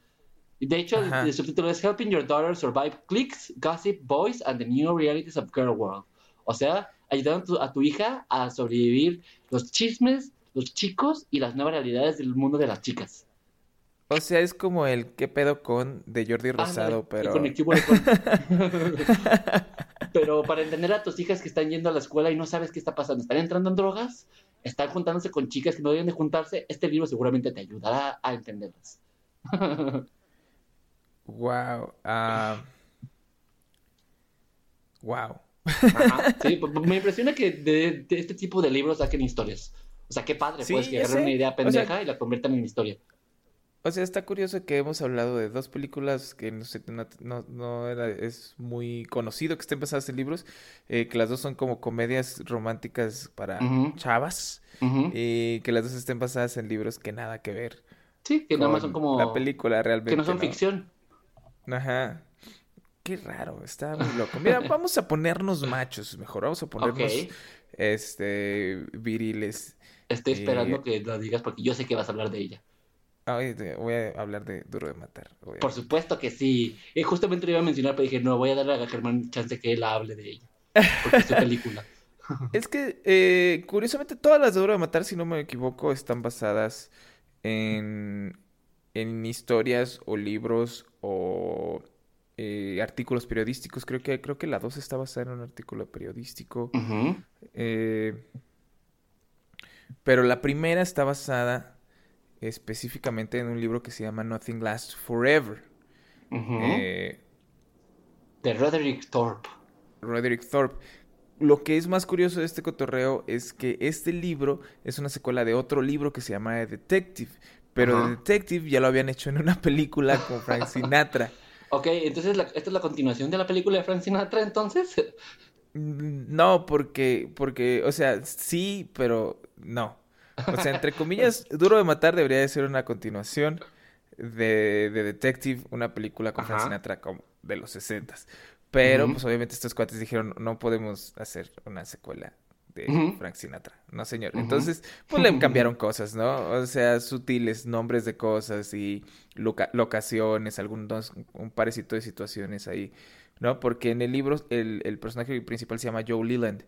De hecho, el, subtítulo es Helping Your Daughter Survive Clicks, Gossip, Boys and the New Realities of Girl World. O sea, ayudando a tu, hija a sobrevivir los chismes, los chicos y las nuevas realidades del mundo de las chicas. O sea, es como el qué pedo con de Jordi Rosado, pero. Con Pero para entender a tus hijas que están yendo a la escuela y no sabes qué está pasando, están entrando en drogas, están juntándose con chicas que no deben de juntarse, este libro seguramente te ayudará a entenderlas. wow. Ah, wow. sí, pues, me impresiona que de, este tipo de libros saquen historias. O sea, qué padre, pues, que agarren una idea pendeja y la conviertan en historia. O sea, está curioso que hemos hablado de dos películas que no, no, no era, es muy conocido que estén basadas en libros, eh, que las dos son como comedias románticas para chavas, y que las dos estén basadas en libros que nada que ver. Sí, que nada más son como... La película realmente. Que no son ficción. Ajá. Qué raro, está muy loco. Mira, vamos a ponernos machos mejor, vamos a ponernos este viriles. Estoy esperando eh, que lo digas porque yo sé que vas a hablar de ella voy a hablar de Duro de Matar. Por supuesto que sí. Y justamente lo iba a mencionar, pero dije, no, voy a darle a Germán chance que él hable de ella. Porque es su película. es que, eh, curiosamente, todas las de Duro de Matar, si no me equivoco, están basadas en, en historias o libros o eh, artículos periodísticos. Creo que, creo que la 2 está basada en un artículo periodístico. Eh, pero la primera está basada específicamente en un libro que se llama Nothing Lasts Forever. Eh, de Roderick Thorpe. Roderick Thorpe. Lo que es más curioso de este cotorreo es que este libro es una secuela de otro libro que se llama Detective. Pero Detective ya lo habían hecho en una película con Frank Sinatra. ok, entonces esta es la continuación de la película de Frank Sinatra, entonces. Mm, no, porque, porque, o sea, sí, pero no. O sea, entre comillas, Duro de Matar debería de ser una continuación de, de Detective, una película con Frank Sinatra como de los 60 Pero, pues obviamente estos cuates dijeron, no podemos hacer una secuela de Frank Sinatra. No, señor. Entonces, pues le cambiaron cosas, ¿no? O sea, sutiles nombres de cosas y locaciones, algunos, un parecito de situaciones ahí, ¿no? Porque en el libro el, el personaje principal se llama Joe Leland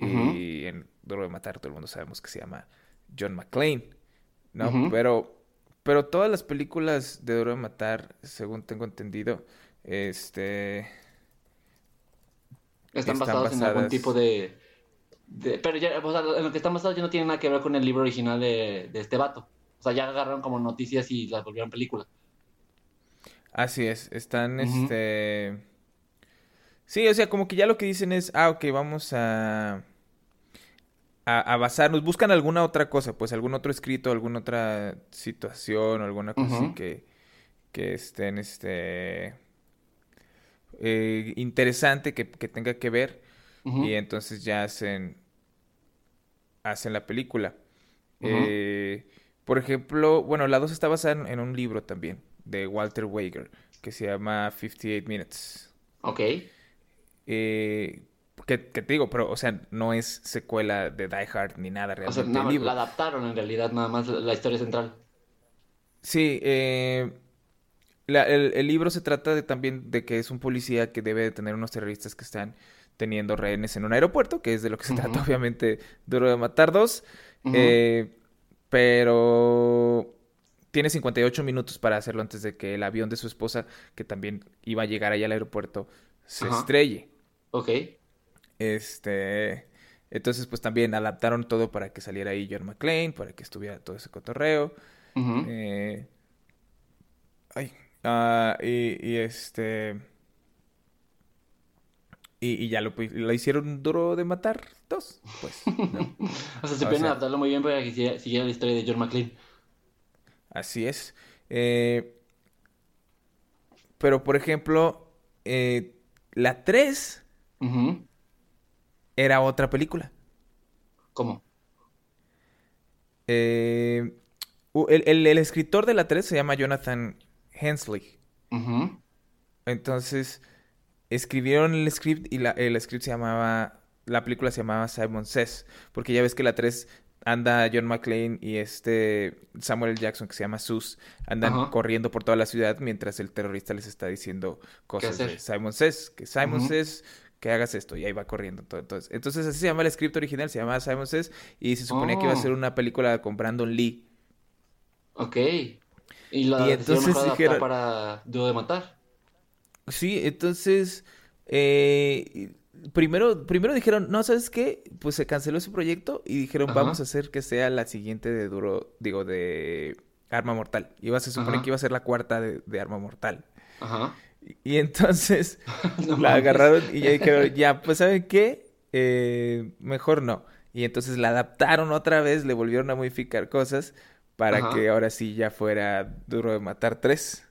y en Duro de Matar todo el mundo sabemos que se llama John McClane, ¿no? Pero, pero todas las películas de Duro de Matar, según tengo entendido, este... Están, basadas, en algún tipo de... pero ya, o sea, en lo que están basados ya no tiene nada que ver con el libro original de, de este vato. O sea, ya agarraron como noticias y las volvieron película. Así es, están, este... Sí, o sea, como que ya lo que dicen es, ah, ok, vamos a a, basarnos, buscan alguna otra cosa, pues algún otro escrito, alguna otra situación, alguna cosa así que, que estén, este, eh, interesante, que, tenga que ver, y entonces ya hacen, hacen la película. Eh, por ejemplo, bueno, la 2 está basada en, un libro también, de Walter Wager, que se llama 58 Minutes. Ok. Eh, que, te digo, pero, o sea, no es secuela de Die Hard ni nada realmente. O sea, la adaptaron en realidad, nada más la historia central. Sí, eh, la- el, el libro se trata de, también de que es un policía que debe detener unos terroristas que están teniendo rehenes en un aeropuerto, que es de lo que se trata, obviamente, Duro de Matar dos. Ujú. Eh, pero tiene 58 minutos para hacerlo antes de que el avión de su esposa, que también iba a llegar allá al aeropuerto, se Ajá. estrelle. Ok. Este, entonces pues también adaptaron todo para que saliera ahí John McClane, para que estuviera todo ese cotorreo. Eh, ay, ah, y, y este, y, y ya lo, pu- lo hicieron duro de matar dos, pues. ¿no? O sea, supieron sea- adaptarlo muy bien para que siguiera, la historia de John McClane. Así es. Eh, pero por ejemplo, eh, la 3 Ujú. Era otra película. ¿Cómo? Eh, el, el- el escritor de la 3 se llama Jonathan Hensley. Entonces, escribieron el script y la, el script se llamaba, la película se llamaba Simon Says, porque ya ves que la 3 anda John McClane y este Samuel. Jackson que se llama Sus, andan Ajá. corriendo por toda la ciudad mientras el terrorista les está diciendo cosas de? Simon Says, que Simon. Says que hagas esto y ahí va corriendo todo. Entonces, entonces así se llama el script original, se llama Simon Says y se suponía que iba a Oh. ser una película con Brandon Lee. Ok. Y la Y entonces dijeron- para Duro de Matar. Sí, entonces, eh, primero, primero dijeron, no, ¿sabes qué? Pues se canceló ese proyecto y dijeron, Ajá. vamos a hacer que sea la siguiente de Duro, digo, de Arma Mortal. Iba, se supone Ajá. que iba a ser la cuarta de, de Arma Mortal. Ajá. Y, entonces No la agarraron y ya dijeron, ya, pues ¿saben qué? Eh, mejor no. Y entonces la adaptaron otra vez, le volvieron a modificar cosas para Ajá. que ahora sí ya fuera Duro de Matar 3.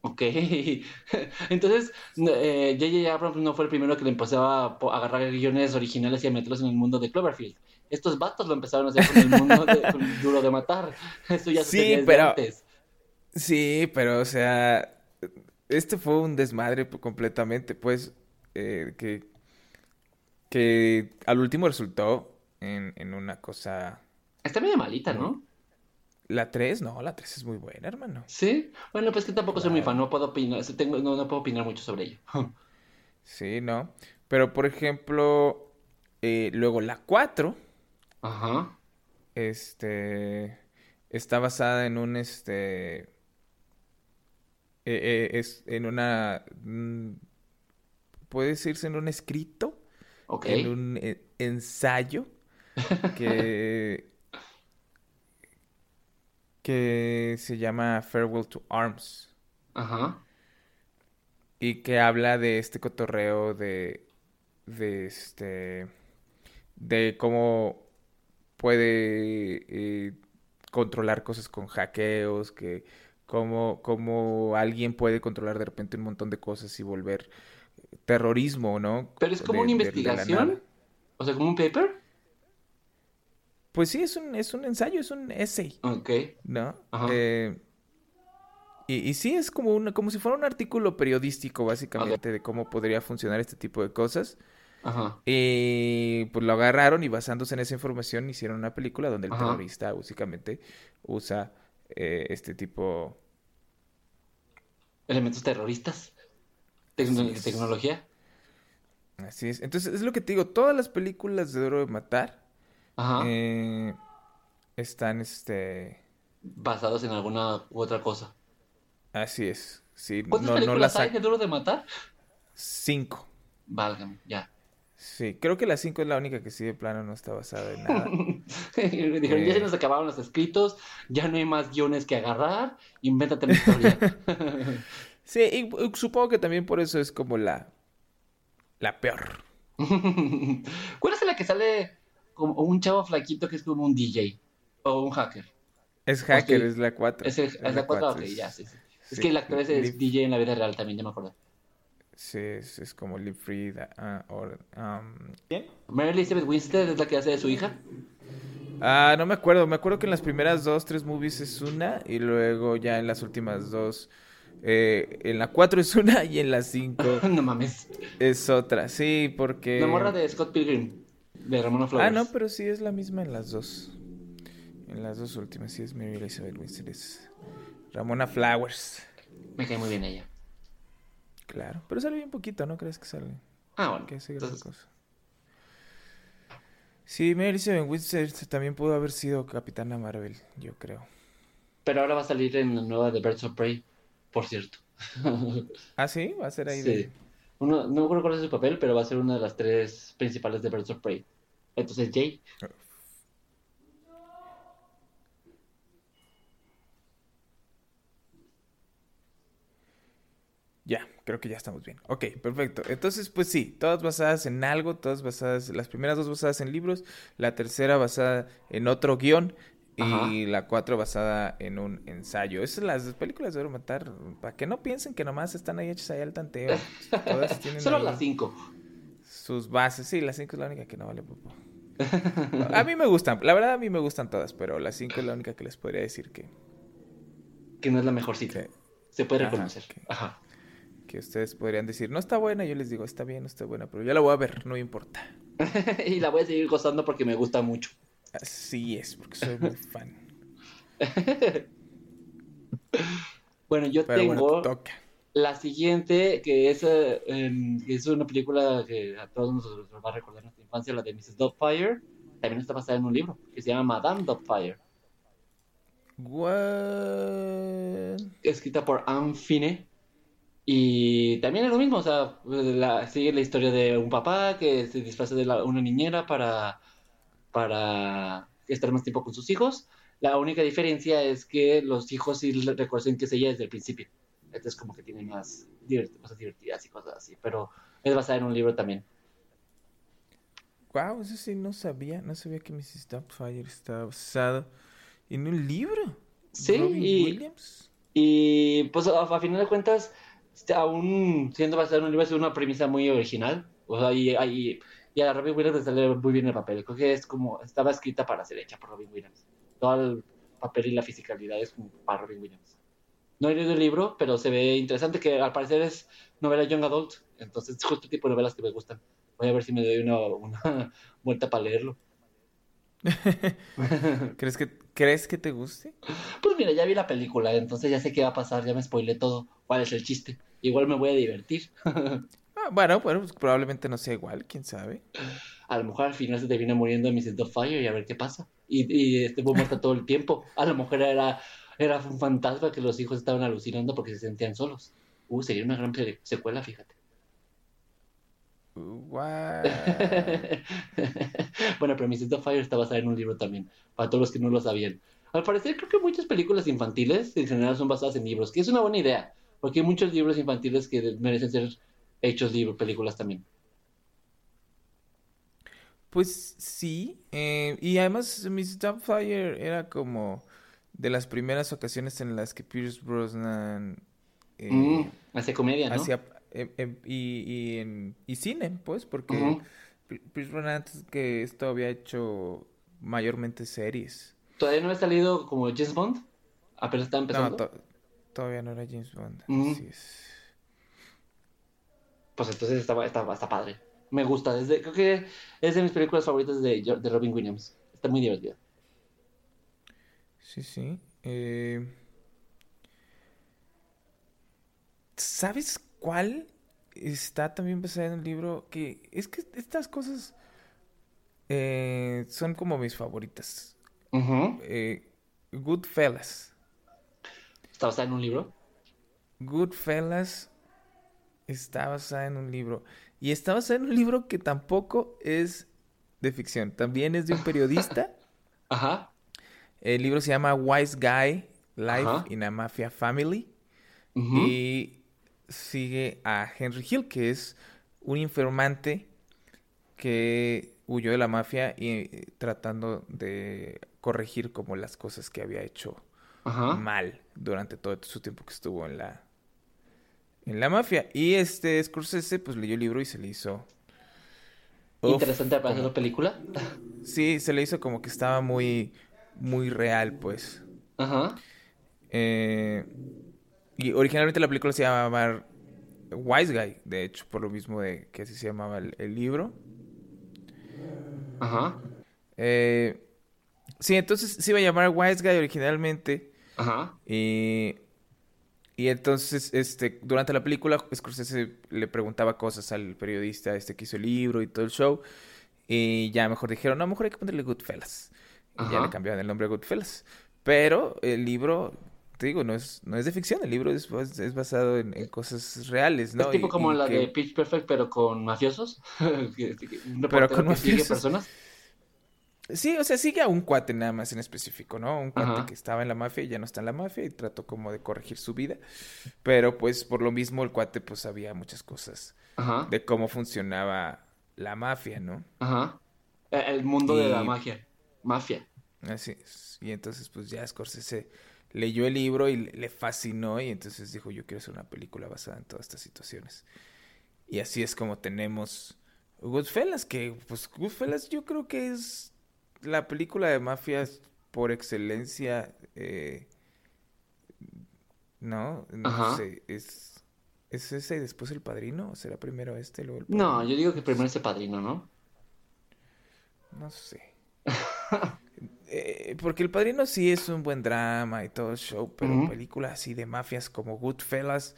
Ok. Entonces, eh, J.J. Abrams no fue el primero que le empezaba a agarrar guiones originales y a meterlos en el mundo de Cloverfield. Estos vatos lo empezaron a hacer con el mundo de, con Duro de Matar. Eso ya Sí, pero- antes. Sí, pero o sea, este fue un desmadre completamente, pues, eh, que, que al último resultó en, en una cosa... Está medio malita, ¿no? La 3, no, la 3 es muy buena, hermano. Sí. Bueno, pues que tampoco soy muy fan, no puedo opinar, tengo, no, no puedo opinar mucho sobre ello. Sí, ¿no? Pero, por ejemplo, eh, luego la 4, Ajá. este, está basada en un, este, eh, eh, es en una, mm, puede decirse en un escrito. Ok. en un eh, ensayo que, que se llama Farewell to Arms Ajá. y que habla de este cotorreo de, de este, de cómo puede eh, controlar cosas con hackeos, que cómo, cómo alguien puede controlar de repente un montón de cosas y volver terrorismo, ¿no? Pero es como De- una de- de investigación. O sea, como un paper. Pues sí, es un, es un ensayo, es un essay, Ok. ¿no? Ajá. Eh, y, y sí es como una, como si fuera un artículo periodístico, básicamente, de cómo podría funcionar este tipo de cosas. Ajá. Y pues lo agarraron y basándose en esa información hicieron una película donde el Ajá. terrorista básicamente usa eh, este tipo... Elementos terroristas. Tecno- Así es. Tecnología. Así es. Entonces es lo que te digo, todas las películas de Duro de Matar Ajá. eh, están, este... Basados en alguna u otra cosa. Así es. Sí, ¿Cuántas no, no películas las hay de Duro de Matar? Cinco. Válgame, ya. Sí, creo que la 5 es la única que sí de plano no está basada en nada. Dijeron, ya se Eh. nos acabaron los escritos, ya no hay más guiones que agarrar, invéntate la historia. Sí, y, y supongo que también por eso es como la, la peor. ¿Cuál es la que sale como un chavo flaquito que es como un DJ o un hacker? Es hacker, es la 4. ¿Es, la cuatro? Ok, ya, sí, sí. Es que el actor ese es DJ en la vida real también, ya me acuerdo. Sí, es, es como Live Free. da- ah, or- um, Mary Elizabeth Winstead es la que hace de su hija. Ah, no me acuerdo. Me acuerdo que en las primeras dos, tres movies es una. Y luego ya en las últimas dos. eh, en la 4 es una y en la 5 no mames. es otra. Sí, porque. La morra de Scott Pilgrim, de Ramona Ah, Flowers. no, pero sí es la misma en las dos. En las dos últimas, sí es Mary Elizabeth Winstead. Es Ramona Flowers. Me cae muy bien ella. Claro, pero sale bien poquito, ¿no crees que sale? Ah, bueno. Que entonces- cosa. Sí, Mary Winstead también pudo haber sido Capitana Marvel, yo creo. Pero ahora va a salir en la nueva de Birds of Prey, por cierto. Ah, sí, va a ser ahí Sí. de... Uno, no me acuerdo cuál es su papel, pero va a ser una de las tres principales de Birds of Prey. Entonces, Jay. Ya, creo que ya estamos bien. Ok, perfecto. Entonces, pues sí, todas basadas en algo, todas basadas, las primeras dos basadas en libros, la tercera basada en otro guion y Ajá. la cuatro basada en un ensayo. Esas las películas de Oro Matar, para que no piensen que nomás están ahí hechas ahí al tanteo. Todas tienen Solo las cinco. sus bases. Sí, las cinco es la única que no vale popo. A mí me gustan, la verdad a mí me gustan todas, pero las cinco es la única que les podría decir que, Que no es la mejorcita. que, Se puede Ajá, reconocer. Ajá. Que ustedes podrían decir, no está buena, yo les digo, está bien, no está buena, pero ya la voy a ver, no importa. y la voy a seguir gozando porque me gusta mucho. Así es, porque soy muy fan. Bueno, yo Pero tengo bueno, te toca. la siguiente, que es, eh, em, es una película que a todos nos, nos va a recordar nuestra infancia, la de Mrs. Doubtfire. También está basada en un libro que se llama Madame Doubtfire, What? escrita por Anne Fine. Y también es lo mismo, o sea, la- sigue la historia de un papá que se disfraza de la- una niñera para, para estar más tiempo con sus hijos. La única diferencia es que los hijos sí reconocen que es ella desde el principio. Entonces como que tiene más divert- cosas divertidas y cosas así, pero es basada en un libro también. Wow, eso sí no sabía, no sabía que Mrs. Doubtfire estaba basado en un libro. Sí, Robin y- Williams. Y pues a, a final de cuentas, aún siendo basado en un libro, es una premisa muy original. O sea, y, y, y a Robin Williams le sale muy bien el papel. Creo que es como, estaba escrita para ser hecha por Robin Williams. Todo el papel y la fisicalidad es como para Robin Williams. No he leído el libro, pero se ve interesante que al parecer es novela young adult. Entonces es justo el tipo de novelas que me gustan. Voy a ver si me doy una, una vuelta para leerlo. ¿Crees que, ¿Crees que te guste? Pues mira, ya vi la película, entonces ya sé qué va a pasar, ya me spoilé todo. ¿Cuál es el chiste? Igual me voy a divertir. Ah, bueno, bueno, pues probablemente no sea igual, quién sabe. A lo mejor al final se termina muriendo Mrs. Fire y a ver qué pasa. Y, y estuvo muerta todo el tiempo. A lo mejor era, era un fantasma que los hijos estaban alucinando porque se sentían solos. Uh, sería una gran se- secuela, fíjate. Bueno, pero Mrs. Fire está basada en un libro también, para todos los que no lo sabían. Al parecer, creo que muchas películas infantiles en general son basadas en libros, que es una buena idea, porque hay muchos libros infantiles que merecen ser hechos libros, películas también. Pues sí, eh, y además Miss Doubtfire era como de las primeras ocasiones en las que Pierce Brosnan eh, Mm, hace comedia, ¿no? hacía eh, eh, y, y, en, y cine, pues, porque Ujú. Pi- Pierce Brosnan antes que esto había hecho mayormente series. Todavía no ha salido como James Bond, apenas está No, empezando. to- todavía no era James Bond. Ujú. así es. Pues entonces está, está, está padre. Me gusta. Desde, creo que es de mis películas favoritas de, de Robin Williams. Está muy divertida. Sí, sí. Eh, ¿Sabes cuál está también basada en un libro? Que es que estas cosas eh, son como mis favoritas. Ujú. Eh, Goodfellas. Está basada en un libro. Goodfellas está basada en un libro. Y está basada en un libro que tampoco es de ficción. También es de un periodista. Ajá. El libro se llama Wise Guy, Life Ajá. in a Mafia Family. Ujú. Y sigue a Henry Hill, que es un informante que huyó de la mafia y eh, tratando de corregir como las cosas que había hecho Ajá. mal durante todo su tiempo que estuvo en la en la mafia. Y este Scorsese pues leyó el libro y se le hizo uf, Interesante para hacer la película. Sí, se le hizo como que estaba muy muy real, pues. Ajá. Eh, y originalmente la película se llamaba Wise Guy, de hecho, por lo mismo de que así se llamaba el, el libro. Ajá. Eh, sí, entonces se iba a llamar Wise Guy originalmente. Ajá. Y, Y entonces, este, durante la película, Scorsese le preguntaba cosas al periodista este que hizo el libro y todo el show. Y ya mejor dijeron, no, mejor hay que ponerle Goodfellas. Y ya le cambiaron el nombre a Goodfellas. Pero el libro, te digo, no es, no es de ficción, el libro es, es basado en, cosas reales, ¿no? Es tipo como la de Pitch Perfect, pero con mafiosos. pero con mafiosos. personas. Sí, o sea, sigue a un cuate nada más en específico, ¿no? Un cuate que estaba en la mafia y ya no está en la mafia y trató como de corregir su vida. Pero pues por lo mismo el cuate pues sabía muchas cosas de cómo funcionaba la mafia, ¿no? Ajá. E, el mundo de la magia. Mafia. Así es. Y entonces pues ya Scorsese leyó el libro y le fascinó y entonces dijo yo quiero hacer una película basada en todas estas situaciones. Y así es como tenemos Goodfellas, que pues Goodfellas yo creo que es la película de mafias por excelencia, eh, ¿no? No sé, es, es ese y después el padrino, o será primero este, luego el padrino? No, yo digo que primero es el padrino, ¿no? No sé. Eh, porque el padrino sí es un buen drama y todo el show, pero películas así de mafias como Goodfellas,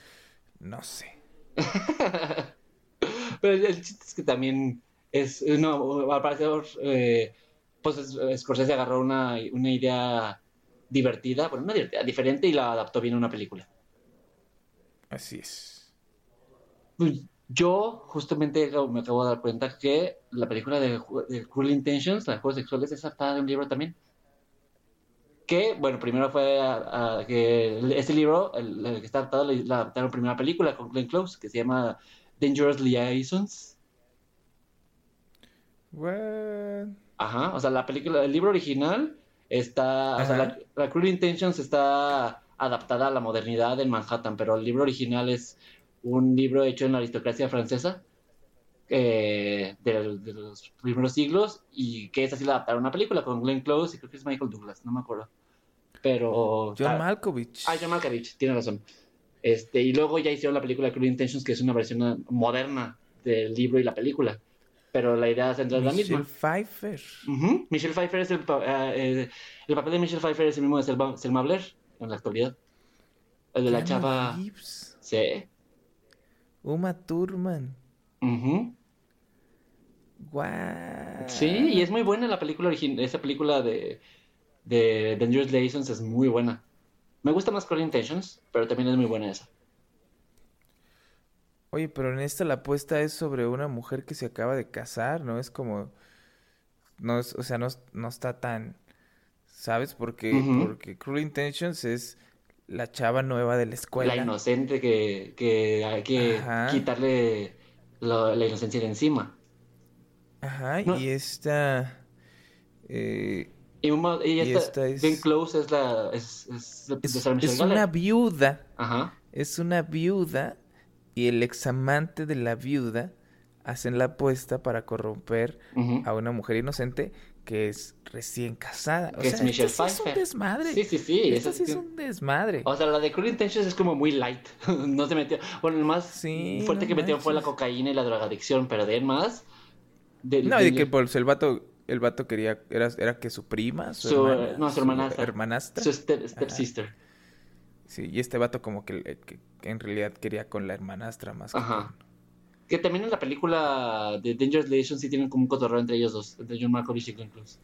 no sé. pero el chiste es que también es, no, al parecer, eh, pues Scorsese agarró una, una idea divertida, bueno, una divertida, diferente y la adaptó bien a una película. Así es. Yo justamente me acabo de dar cuenta que la película de, Cruel Intentions, la de juegos sexuales, es adaptada de un libro también. Que, bueno, primero fue a, que este libro, el, que está adaptado, la adaptaron primera película con Glenn Close, que se llama Dangerous Liaisons. What? Ajá, o sea, la película, el libro original está, o sea, la, Cruel Intentions está adaptada a la modernidad en Manhattan, pero el libro original es un libro hecho en la aristocracia francesa eh, de, los primeros siglos y que es así la adaptaron a una película con Glenn Close y creo que es Michael Douglas, no me acuerdo. Pero... John Malkovich. Ah, John Malkovich, tiene razón. Este, y luego ya hicieron la película Cruel Intentions, que es una versión moderna del libro y la película pero la idea central es la misma. Michelle Pfeiffer. Michelle Pfeiffer es el, eh, el papel de Michelle Pfeiffer es el mismo de Selma, Selma Blair en la actualidad. El de la chava. Sí. Uma Thurman. Uh Sí, y es muy buena la película original. Esa película de, de Dangerous Liaisons es muy buena. Me gusta más Call Intentions, pero también es muy buena esa. Oye, pero en esta la apuesta es sobre una mujer que se acaba de casar, ¿no? Es como... No es, o sea, no, no está tan... ¿Sabes? Porque, porque Cruel Intentions es la chava nueva de la escuela. La inocente que, que hay que quitarle la inocencia de encima. Ajá, y esta... Eh, y, está, es... Ben Close es la... Es, es, es, es una viuda. Ajá. Es una viuda y el examante de la viuda hacen la apuesta para corromper a una mujer inocente que es recién casada. O sea, es Michelle sí es un desmadre. Sí, sí, sí. Sí es un desmadre. O sea, la de Cruel Intentions es como muy light. no se metió. Bueno, el más fuerte que metió fue la cocaína y la drogadicción, pero de más. no, y de que pues, el vato. El vato quería. Era, era que su prima. Su, no, su hermanastra. Su hermanastra. Su step, sister. Sí, y este vato como que, en realidad quería con la hermanastra más. Ajá. Que, también en la película de Dangerous Relations sí tienen como un cotorreo entre ellos dos, entre John Malkovich y Glenn Close.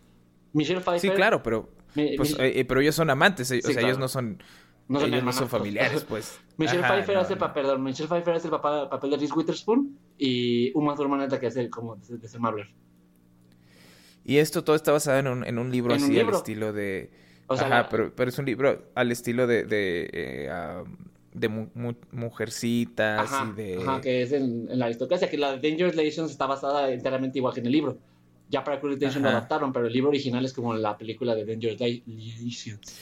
Michelle Pfeiffer... Sí, claro, pero, pues, eh, eh, pero ellos son amantes, eh, o sea, ellos no son... No ellos no son familiares, pues. Michelle Pfeiffer hace el papel, perdón, Michelle Pfeiffer hace el papel, de Reese Witherspoon y Uma Thurman es la que hace como de, de Mabler. Y esto todo está basado en un, en un libro así al estilo de Ajá, pero, pero es un libro al estilo de, de, eh, de mujercitas ajá, y de... Ajá, que es en, la aristocracia, que la Dangerous Relations está basada enteramente igual que en el libro. Ya para Cruel Intentions lo adaptaron, pero el libro original es como la película de Dangerous Relations.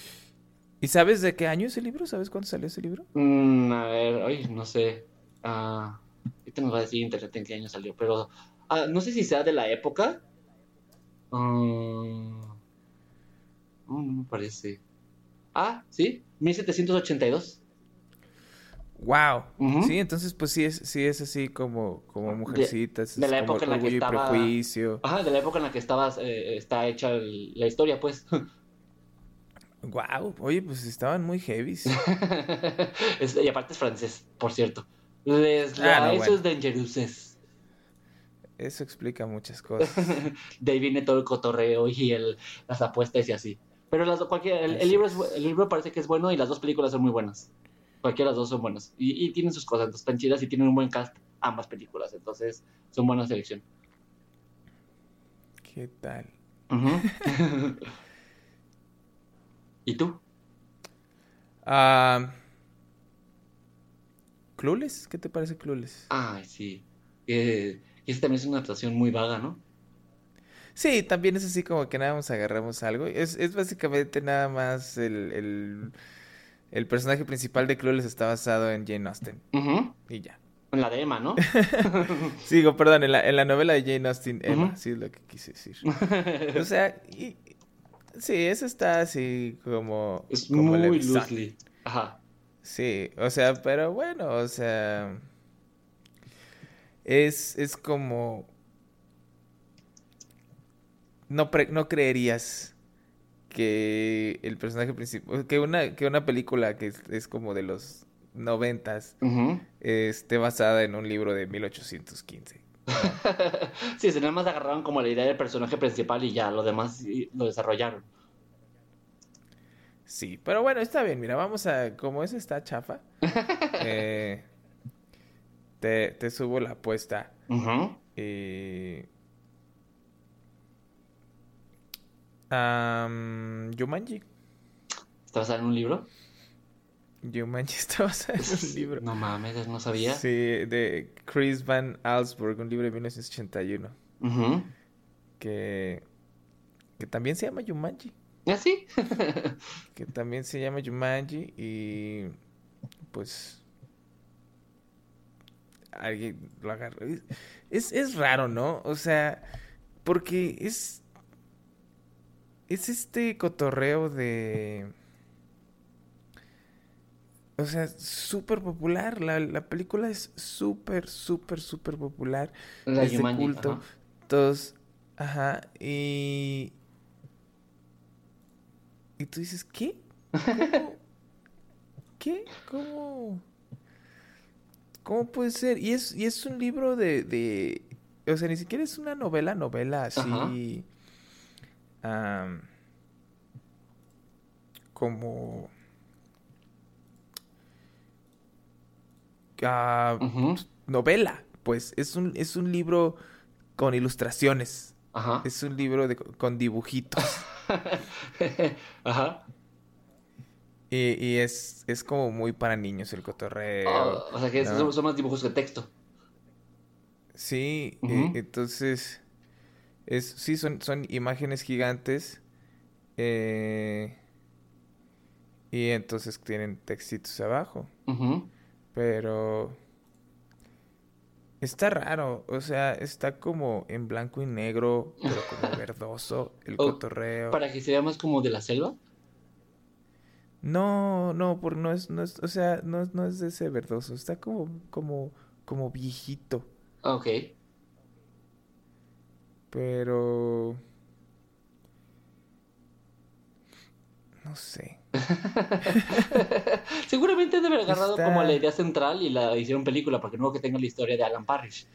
¿Y sabes de qué año es el libro? ¿Sabes cuándo salió ese libro? Mm, a ver, ay, no sé. Ah, ahorita nos va a decir internet en qué año salió, pero ah, no sé si sea de la época. No, no me parece. Ah, sí, 1782. Wow. Sí, entonces pues sí es, sí es así como, como mujercitas. De, la época en la que estaba. Prejuicio. Ajá, de la época en la que estaba, eh, está hecha la historia, pues. Wow, oye, pues estaban muy heavy. y aparte es francés, por cierto. Les ah, eso es Dangerouses. Eso explica muchas cosas. de ahí viene todo el cotorreo y el, las apuestas y así. Pero las, cualquier, el, libro el libro parece que es bueno y las dos películas son muy buenas. Cualquiera de las dos son buenas. Y, tienen sus cosas, entonces están chidas y tienen un buen cast ambas películas. Entonces son buena selección. ¿Qué tal? ¿Y tú? Ah... Clueless, ¿qué te parece Clueless? Ay, sí. Eh, y esa también es una adaptación muy vaga, ¿no? Sí, también es así como que nada más agarramos algo. Es, es básicamente nada más el, el, personaje principal de Clueless está basado en Jane Austen. Y ya. En la de Emma, ¿no? Sigo, perdón, en la, en la novela de Jane Austen, Emma, sí es lo que quise decir. o sea, y, sí, eso está así como... Es muy loosely. Ajá. Sí, o sea, pero bueno, o sea... Es, es como... No, no creerías que el personaje principal... Que una, que una película que es, como de los noventas esté basada en un libro de 1815. sí, se nada más agarraron como la idea del personaje principal y ya, lo demás lo desarrollaron. Sí, pero bueno, está bien. Mira, vamos a. Como eso está chafa, eh, te, te, subo la apuesta. y... Um, Yumanji. ¿Está en un libro? Yumanji está en un libro. No mames, no sabía. Sí, de Chris Van Allsburg, un libro de 1981. Que, que también se llama Yumanji. ¿Así? que también se llama Jumanji y pues alguien lo agarra. Es, es raro, ¿no? O sea, porque es es este cotorreo de o sea, súper popular. La, la, película es súper, súper, súper popular. La es culto. Todos, ajá. Y y tú dices, ¿qué? ¿Cómo? ¿Qué? ¿Cómo? ¿Cómo puede ser? Y es, y es un libro de, de... O sea, ni siquiera es una novela, novela así... como... Ah, novela, pues. Es un, es un libro con ilustraciones. Ajá. Es un libro de, con dibujitos. Ajá. Y, es, es como muy para niños el cotorreo. Oh, o sea que son, más dibujos que texto. Sí, eh, entonces, es, sí, son, son imágenes gigantes. Eh, y entonces tienen textitos abajo. Pero Está raro, o sea, está como en blanco y negro, pero como verdoso el cotorreo. ¿Para que sea más como de la selva? No, no, por no es, no es, o sea, no, no es de ese verdoso, está como, como, como viejito. Ok. Pero... No sé. Seguramente debe haber agarrado como la idea central y la hicieron película, porque no que tenga la historia de Alan Parrish.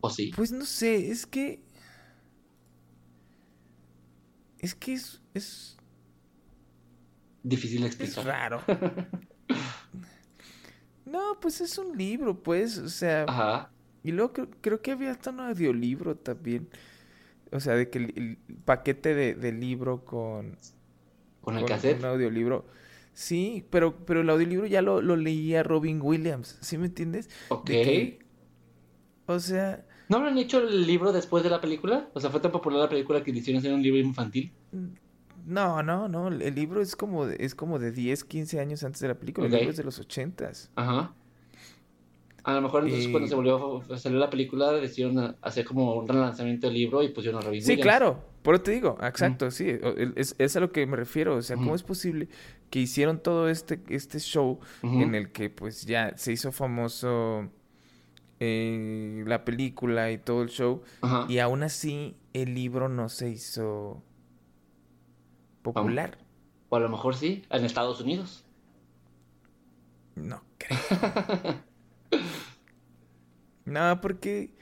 ¿O sí? Pues no sé, es que. Es que es. es... Difícil de explicar. Es raro. no, pues es un libro, pues, o sea. Ajá. Y luego creo, creo que había hasta un audiolibro también. O sea, de que el, paquete de, libro con... ¿Con el cassette? Un audiolibro. Sí, pero, pero el audiolibro ya lo, lo leía Robin Williams, ¿sí me entiendes? Ok. o sea... ¿No han hecho el libro después de la película? O sea, ¿fue tan popular la película que hicieron hacer un libro infantil? No, no, no. El libro es como, de, es como de 10, 15 años antes de la película. El libro es de los 80 Ajá. A lo mejor entonces cuando se volvió a salir la película decidieron hacer como un relanzamiento del libro y pusieron a Robin Sí, claro. Por eso te digo, exacto, sí. Es, es, a lo que me refiero. O sea, ¿cómo es posible que hicieron todo este, este show en el que pues ya se hizo famoso eh, la película y todo el show y aún así el libro no se hizo popular. O a lo mejor sí, en Estados Unidos. No creo. no, porque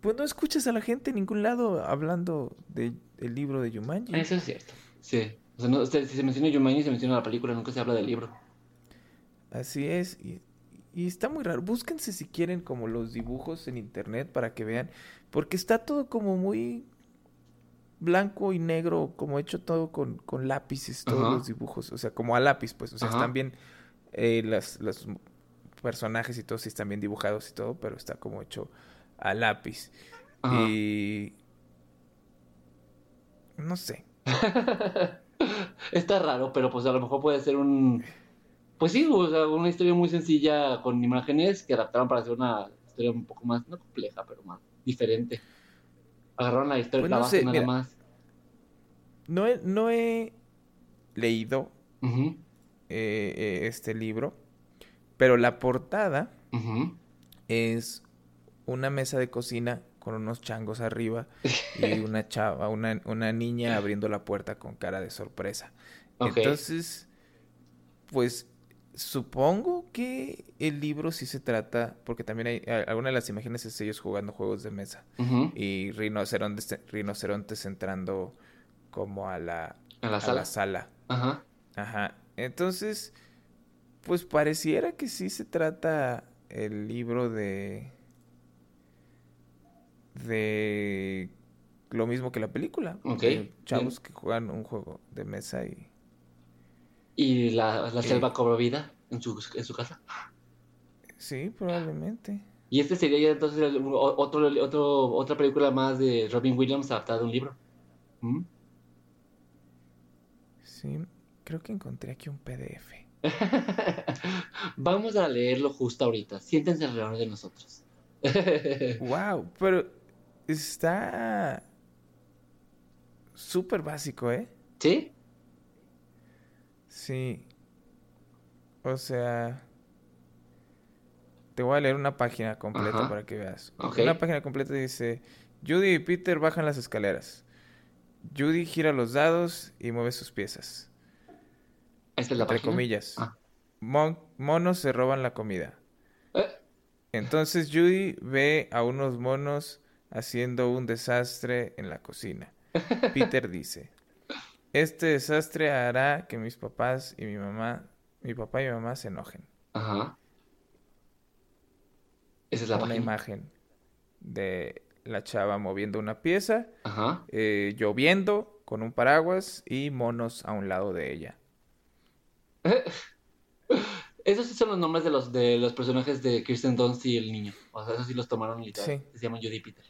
pues no escuchas a la gente en ningún lado hablando del libro de Yumanji. Eso es cierto. Sí. O sea, no, si se menciona Yumanji, se menciona la película, nunca se habla del libro. Así es. Y, y está muy raro. Búsquense si quieren como los dibujos en internet para que vean. Porque está todo como muy blanco y negro, como hecho todo con, con lápices, todos los dibujos. O sea, como a lápiz, pues. O sea, están bien eh, las, los personajes y todo, sí están bien dibujados y todo, pero está como hecho a lápiz. Y... No sé. está raro, pero pues a lo mejor puede ser un... Pues sí, o sea, una historia muy sencilla con imágenes que adaptaron para hacer una historia un poco más, no compleja, pero más diferente. Agarraron la historia, pues la base nada más. No he, no he leído eh, eh, este libro, pero la portada es una mesa de cocina con unos changos arriba y una chava, una, una niña abriendo la puerta con cara de sorpresa. Entonces, pues supongo que el libro sí se trata, porque también hay, alguna de las imágenes es ellos jugando juegos de mesa y rinocerontes, rinocerontes entrando como a la, ¿A la, sala? Ajá. Ajá. Entonces, pues pareciera que sí se trata el libro de de lo mismo que la película. Ok. Chavos que juegan un juego de mesa y... ¿Y la, la selva cobró vida en su, en su casa? Sí, probablemente. Y este sería ya entonces otro, otro, otra película más de Robin Williams adaptada de un libro. ¿Mm? Sí, creo que encontré aquí un PDF. Vamos a leerlo justo ahorita. Siéntense alrededor de nosotros. wow, pero está súper básico, ¿eh? ¿Sí? Sí. O sea, te voy a leer una página completa para que veas. Una página completa dice, Judy y Peter bajan las escaleras. Judy gira los dados y mueve sus piezas. ¿Esta es la Entre comillas. Ah. monos se roban la comida. Eh. Entonces Judy ve a unos monos haciendo un desastre en la cocina. Peter dice, este desastre hará que mis papás y mi mamá, mi papá y mi mamá se enojen. Ajá. Esa es la Una imagen de la chava moviendo una pieza, Ajá. Eh, lloviendo con un paraguas y monos a un lado de ella. Esos sí son los nombres de los de los personajes de Kirsten Dunst y el niño. O sea, esos sí los tomaron literal. Sí. Se llaman Judy Peter.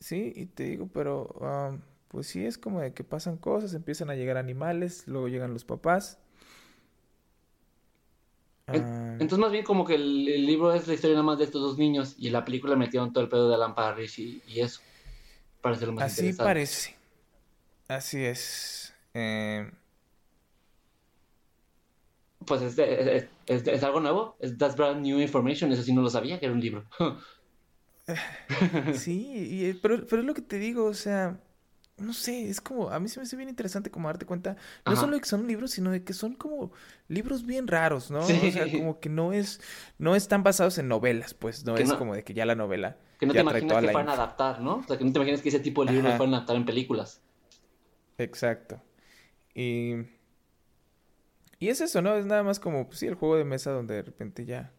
Sí, y te digo, pero um, pues sí es como de que pasan cosas, empiezan a llegar animales, luego llegan los papás. Ah. Entonces más bien como que el, libro es la historia nada más de estos dos niños y en la película metieron todo el pedo de Alan Parrish y, y eso. Parece lo más Así parece. Así es. Eh... Pues es, es, es, algo nuevo. Es That's Brand New Information. Eso sí no lo sabía que era un libro. sí, pero, pero es lo que te digo, o sea, no sé, es como, a mí se me hace bien interesante como darte cuenta, no solo de que son libros, sino de que son como libros bien raros, ¿no? O sea, como que no es, no están basados en novelas, pues, no es como de que ya la novela. Que no te imaginas que van a adaptar, ¿no? O sea, que no te imaginas que ese tipo de libros van a adaptar en películas. Exacto. Y... Y es eso, ¿no? Es nada más como, pues, sí, el juego de mesa donde de repente ya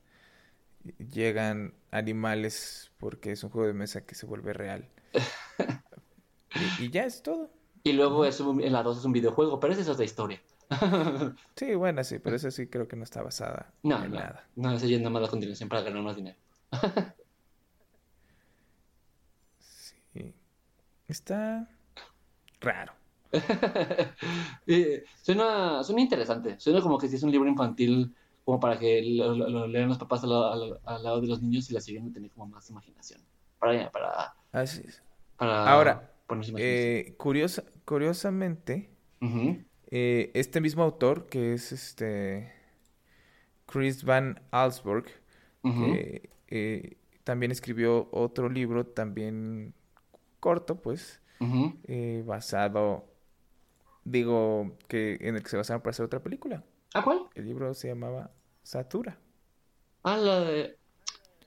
llegan animales porque es un juego de mesa que se vuelve real. y, ya es todo. Y luego es en la 2 es un videojuego, pero esa es otra historia. sí, bueno, sí, pero esa sí creo que no está basada no, en nada. No, esa ya es nada más la continuación para ganar más dinero. sí. Está raro. suena, suena interesante. Suena como que si es un libro infantil como para que lo, lean los papás al, lado de los niños y la siguen a tener como más imaginación. Para, para, Así es. Ahora, eh, curiosa, curiosamente, eh, este mismo autor, que es este Chris Van Allsburg, que eh, también escribió otro libro, también corto, pues, eh, basado, digo, que en el que se basaron para hacer otra película. ¿Ah, cuál? El libro se llamaba Satura. Ah, la de...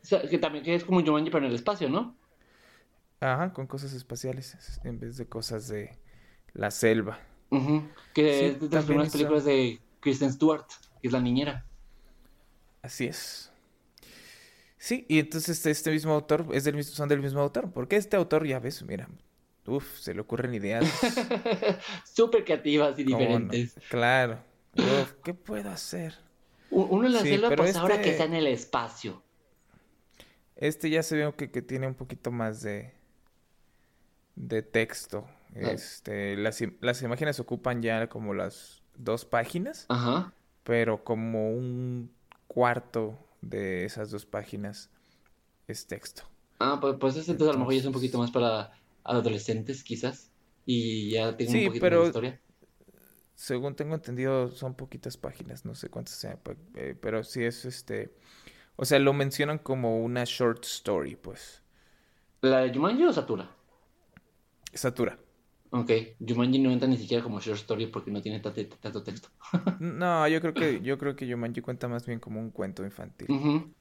o sea, que también que es como Jumanji, pero en el espacio, ¿no? Ajá, con cosas espaciales en vez de cosas de la selva. Ujú. Que Sí, es de las primeras hizo- películas de Kristen Stewart, que es la niñera. Así es. Sí, y entonces este, este mismo autor es del mismo, son del mismo autor. Porque este autor, ya ves, mira, uff, se le ocurren ideas. Súper creativas y diferentes. Claro. Uf, ¿qué puedo hacer? Uno en la Sí, selva, pues ahora que este- está en el espacio. Este ya se ve que, que tiene un poquito más de, de texto. Este, las, las imágenes ocupan ya como las dos páginas, Ajá. pero como un cuarto de esas dos páginas es texto. Ah, pues, pues ese entonces a lo mejor ya es un Entonces- poquito más para adolescentes, quizás. Y ya Sí, un poquito pero- de historia. Según tengo entendido, son poquitas páginas, no sé cuántas sean, eh, pero sí es este, o sea, lo mencionan como una short story, pues. ¿La de Jumanji o Satura? Satura. Ok, Jumanji no entra ni siquiera como short story porque no tiene tanto, texto. No, yo creo que yo creo que Jumanji cuenta más bien como un cuento infantil. Ujú.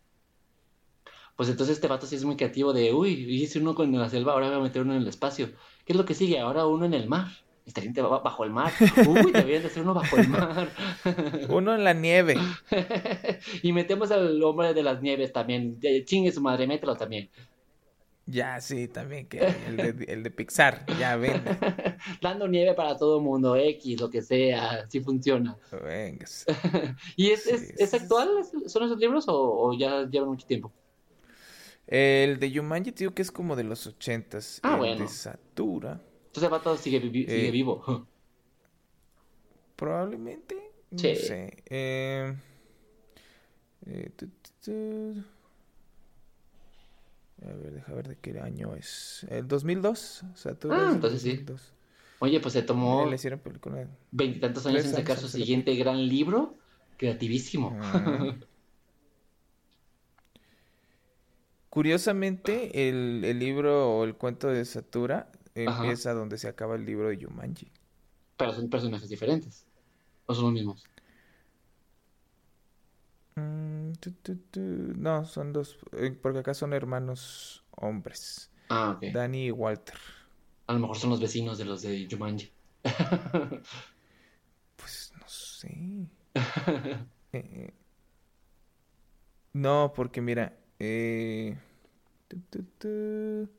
Pues entonces este vato sí es muy creativo de, uy, hice uno con la selva, ahora voy a meter uno en el espacio. ¿Qué es lo que sigue? Ahora uno en el mar. Esta gente va bajo el mar. Uy, deberían de hacer uno bajo el mar. Uno en la nieve. Y metemos al hombre de las nieves también. Chingue su madre, mételo también. Ya, sí, también que el de, el de Pixar, ya vende. Dando nieve para todo el mundo, X, lo que sea, sí funciona. Venga. ¿Y es, Sí, es, actual? ¿Es- ¿Son esos libros o, o ya llevan mucho tiempo? El de Jumanji, te digo que es como de los ochentas. Ah, el bueno. de Satura, Entonces el vato sigue, Eh, vivo. probablemente. No Sí. sé. Eh, eh, tu, tu, tu. A ver, deja ver de qué año es. El 2002. Satura Ah, entonces sí. 2002. Oye, pues se tomó veintitantos años en sacar años su siguiente gran libro. Creativísimo. Ah. Curiosamente, el, el libro o el cuento de Satura Ajá. empieza donde se acaba el libro de Jumanji. Pero son personajes diferentes. ¿O son los mismos? Mm, tu, tu, tu. No, son dos, eh, porque acá son hermanos hombres, Ah, ok. Danny y Walter. A lo mejor son los vecinos de los de Jumanji. Pues no sé. Eh, eh. No, porque mira, eh, tu, tu, tu.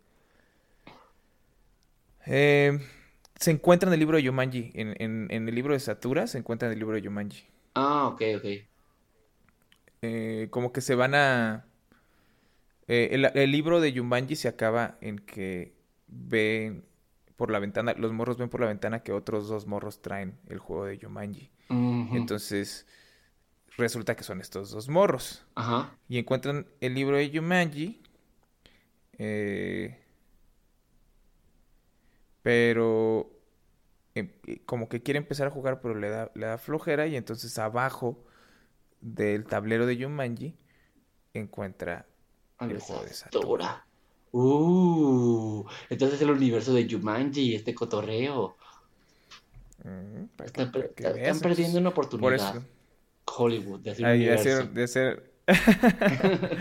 Eh, se encuentra en el libro de Jumanji, en, en, en el libro de Satura se encuentra en el libro de Jumanji. Ah, ok, ok. Eh, como que se van a... el, el libro de Jumanji se acaba en que ven por la ventana, los morros ven por la ventana que otros dos morros traen el juego de Jumanji. Ujú. Entonces, resulta que son estos dos morros. Ajá. Y encuentran el libro de Jumanji. eh, pero em, eh, como que quiere empezar a jugar, pero le da, le da flojera. Y entonces abajo del tablero de Jumanji encuentra el juego de Satura. Uh, entonces el universo de Jumanji, este cotorreo. Mm, para que- Están, per- para que están perdiendo una Por oportunidad. eso. Hollywood, de hacer un Ay, de universo. hacer, de hacer-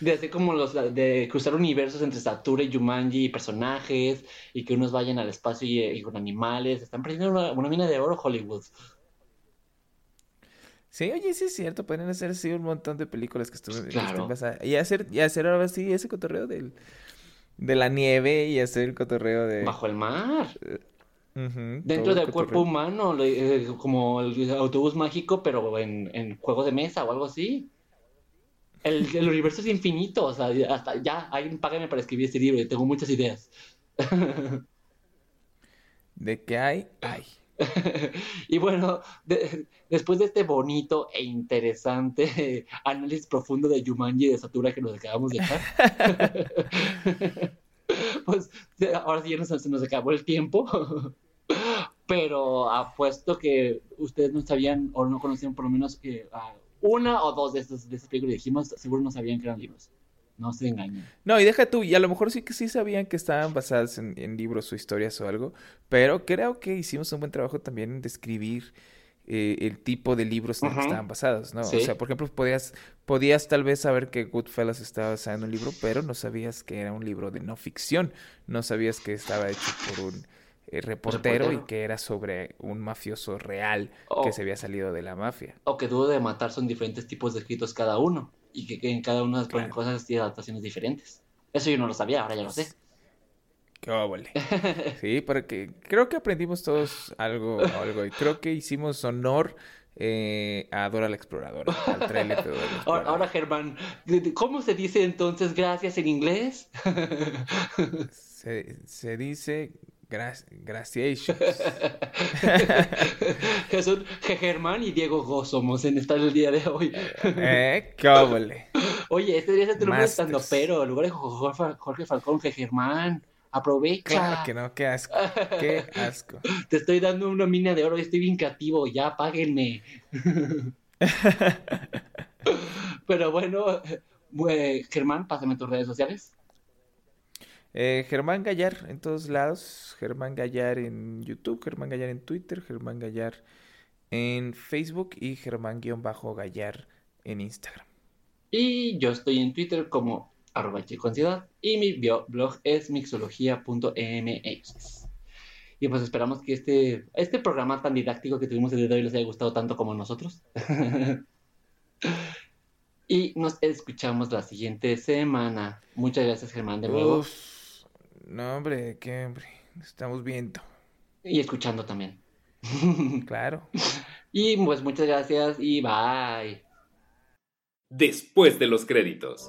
De hacer como los de cruzar universos entre Satura y Jumanji y personajes y que unos vayan al espacio y, y con animales. Están perdiendo una, una mina de oro Hollywood. Sí, oye, sí es cierto, pueden hacer así un montón de películas que estuvieron Claro. Y hacer, y hacer ahora sí ese cotorreo del, de la nieve y hacer el cotorreo de... Bajo el mar. Dentro del cuerpo humano, eh, como el autobús mágico, pero en, en juego de mesa o algo así. El, el universo es infinito, o sea, hasta ya, alguien págame para escribir este libro, tengo muchas ideas. De que hay, hay. Y bueno, de- después de este bonito e interesante análisis profundo de Jumanji y de Satura que nos acabamos de dejar, pues ahora sí ya nos- se nos acabó el tiempo, pero apuesto que ustedes no sabían o no conocían por lo menos que ah, una o dos de estas, de estas películas dijimos, seguro no sabían que eran libros. no se engañen. No, y deja tú, y a lo mejor sí que sí sabían que estaban basadas en, libros o historias o algo, pero creo que hicimos un buen trabajo también en describir eh, el tipo de libros en los que estaban basados, ¿no? O sea, por ejemplo, podías, podías tal vez saber que Goodfellas estaba basado en un libro, pero no sabías que era un libro de no ficción, no sabías que estaba hecho por un eh, reportero, y que era sobre un mafioso real que se había salido de la mafia. O que Duro de Matar son diferentes tipos de escritos cada uno y que, en cada una de las cosas y adaptaciones diferentes. Eso yo no lo sabía, ahora ya lo sé. Qué óvole. Sí, porque creo que aprendimos todos algo, algo y creo que hicimos honor eh, a Dora la Exploradora, al trailer de Dora Ahora, ahora, Germán, ¿cómo se dice entonces gracias en inglés? Se, se dice gracias. Jesús, Germán y Diego Go somos en esta el día de hoy. eh, cábole. Oye, este día se te estando pero en lugar de Jorge Falcón, Germán. Aprovecha. Claro que no, qué asco. Qué asco. Te estoy dando una mina de oro y estoy bien creativo. Ya, páguenme. Pero bueno, eh, Germán, pásame tus redes sociales. Eh, Germán Gallar en todos lados, Germán Gallar en YouTube, Germán Gallar en Twitter, Germán Gallar en Facebook y Germán-Gallar en Instagram. Y yo estoy en Twitter como arroba y mi blog es mixología.mx. Y pues esperamos que este, este programa tan didáctico que tuvimos el día de hoy les haya gustado tanto como nosotros. y nos escuchamos la siguiente semana. Muchas gracias Germán de nuevo. No, hombre, qué hombre. Estamos viendo. Y escuchando también. claro. Y pues muchas gracias y bye. Después de los créditos.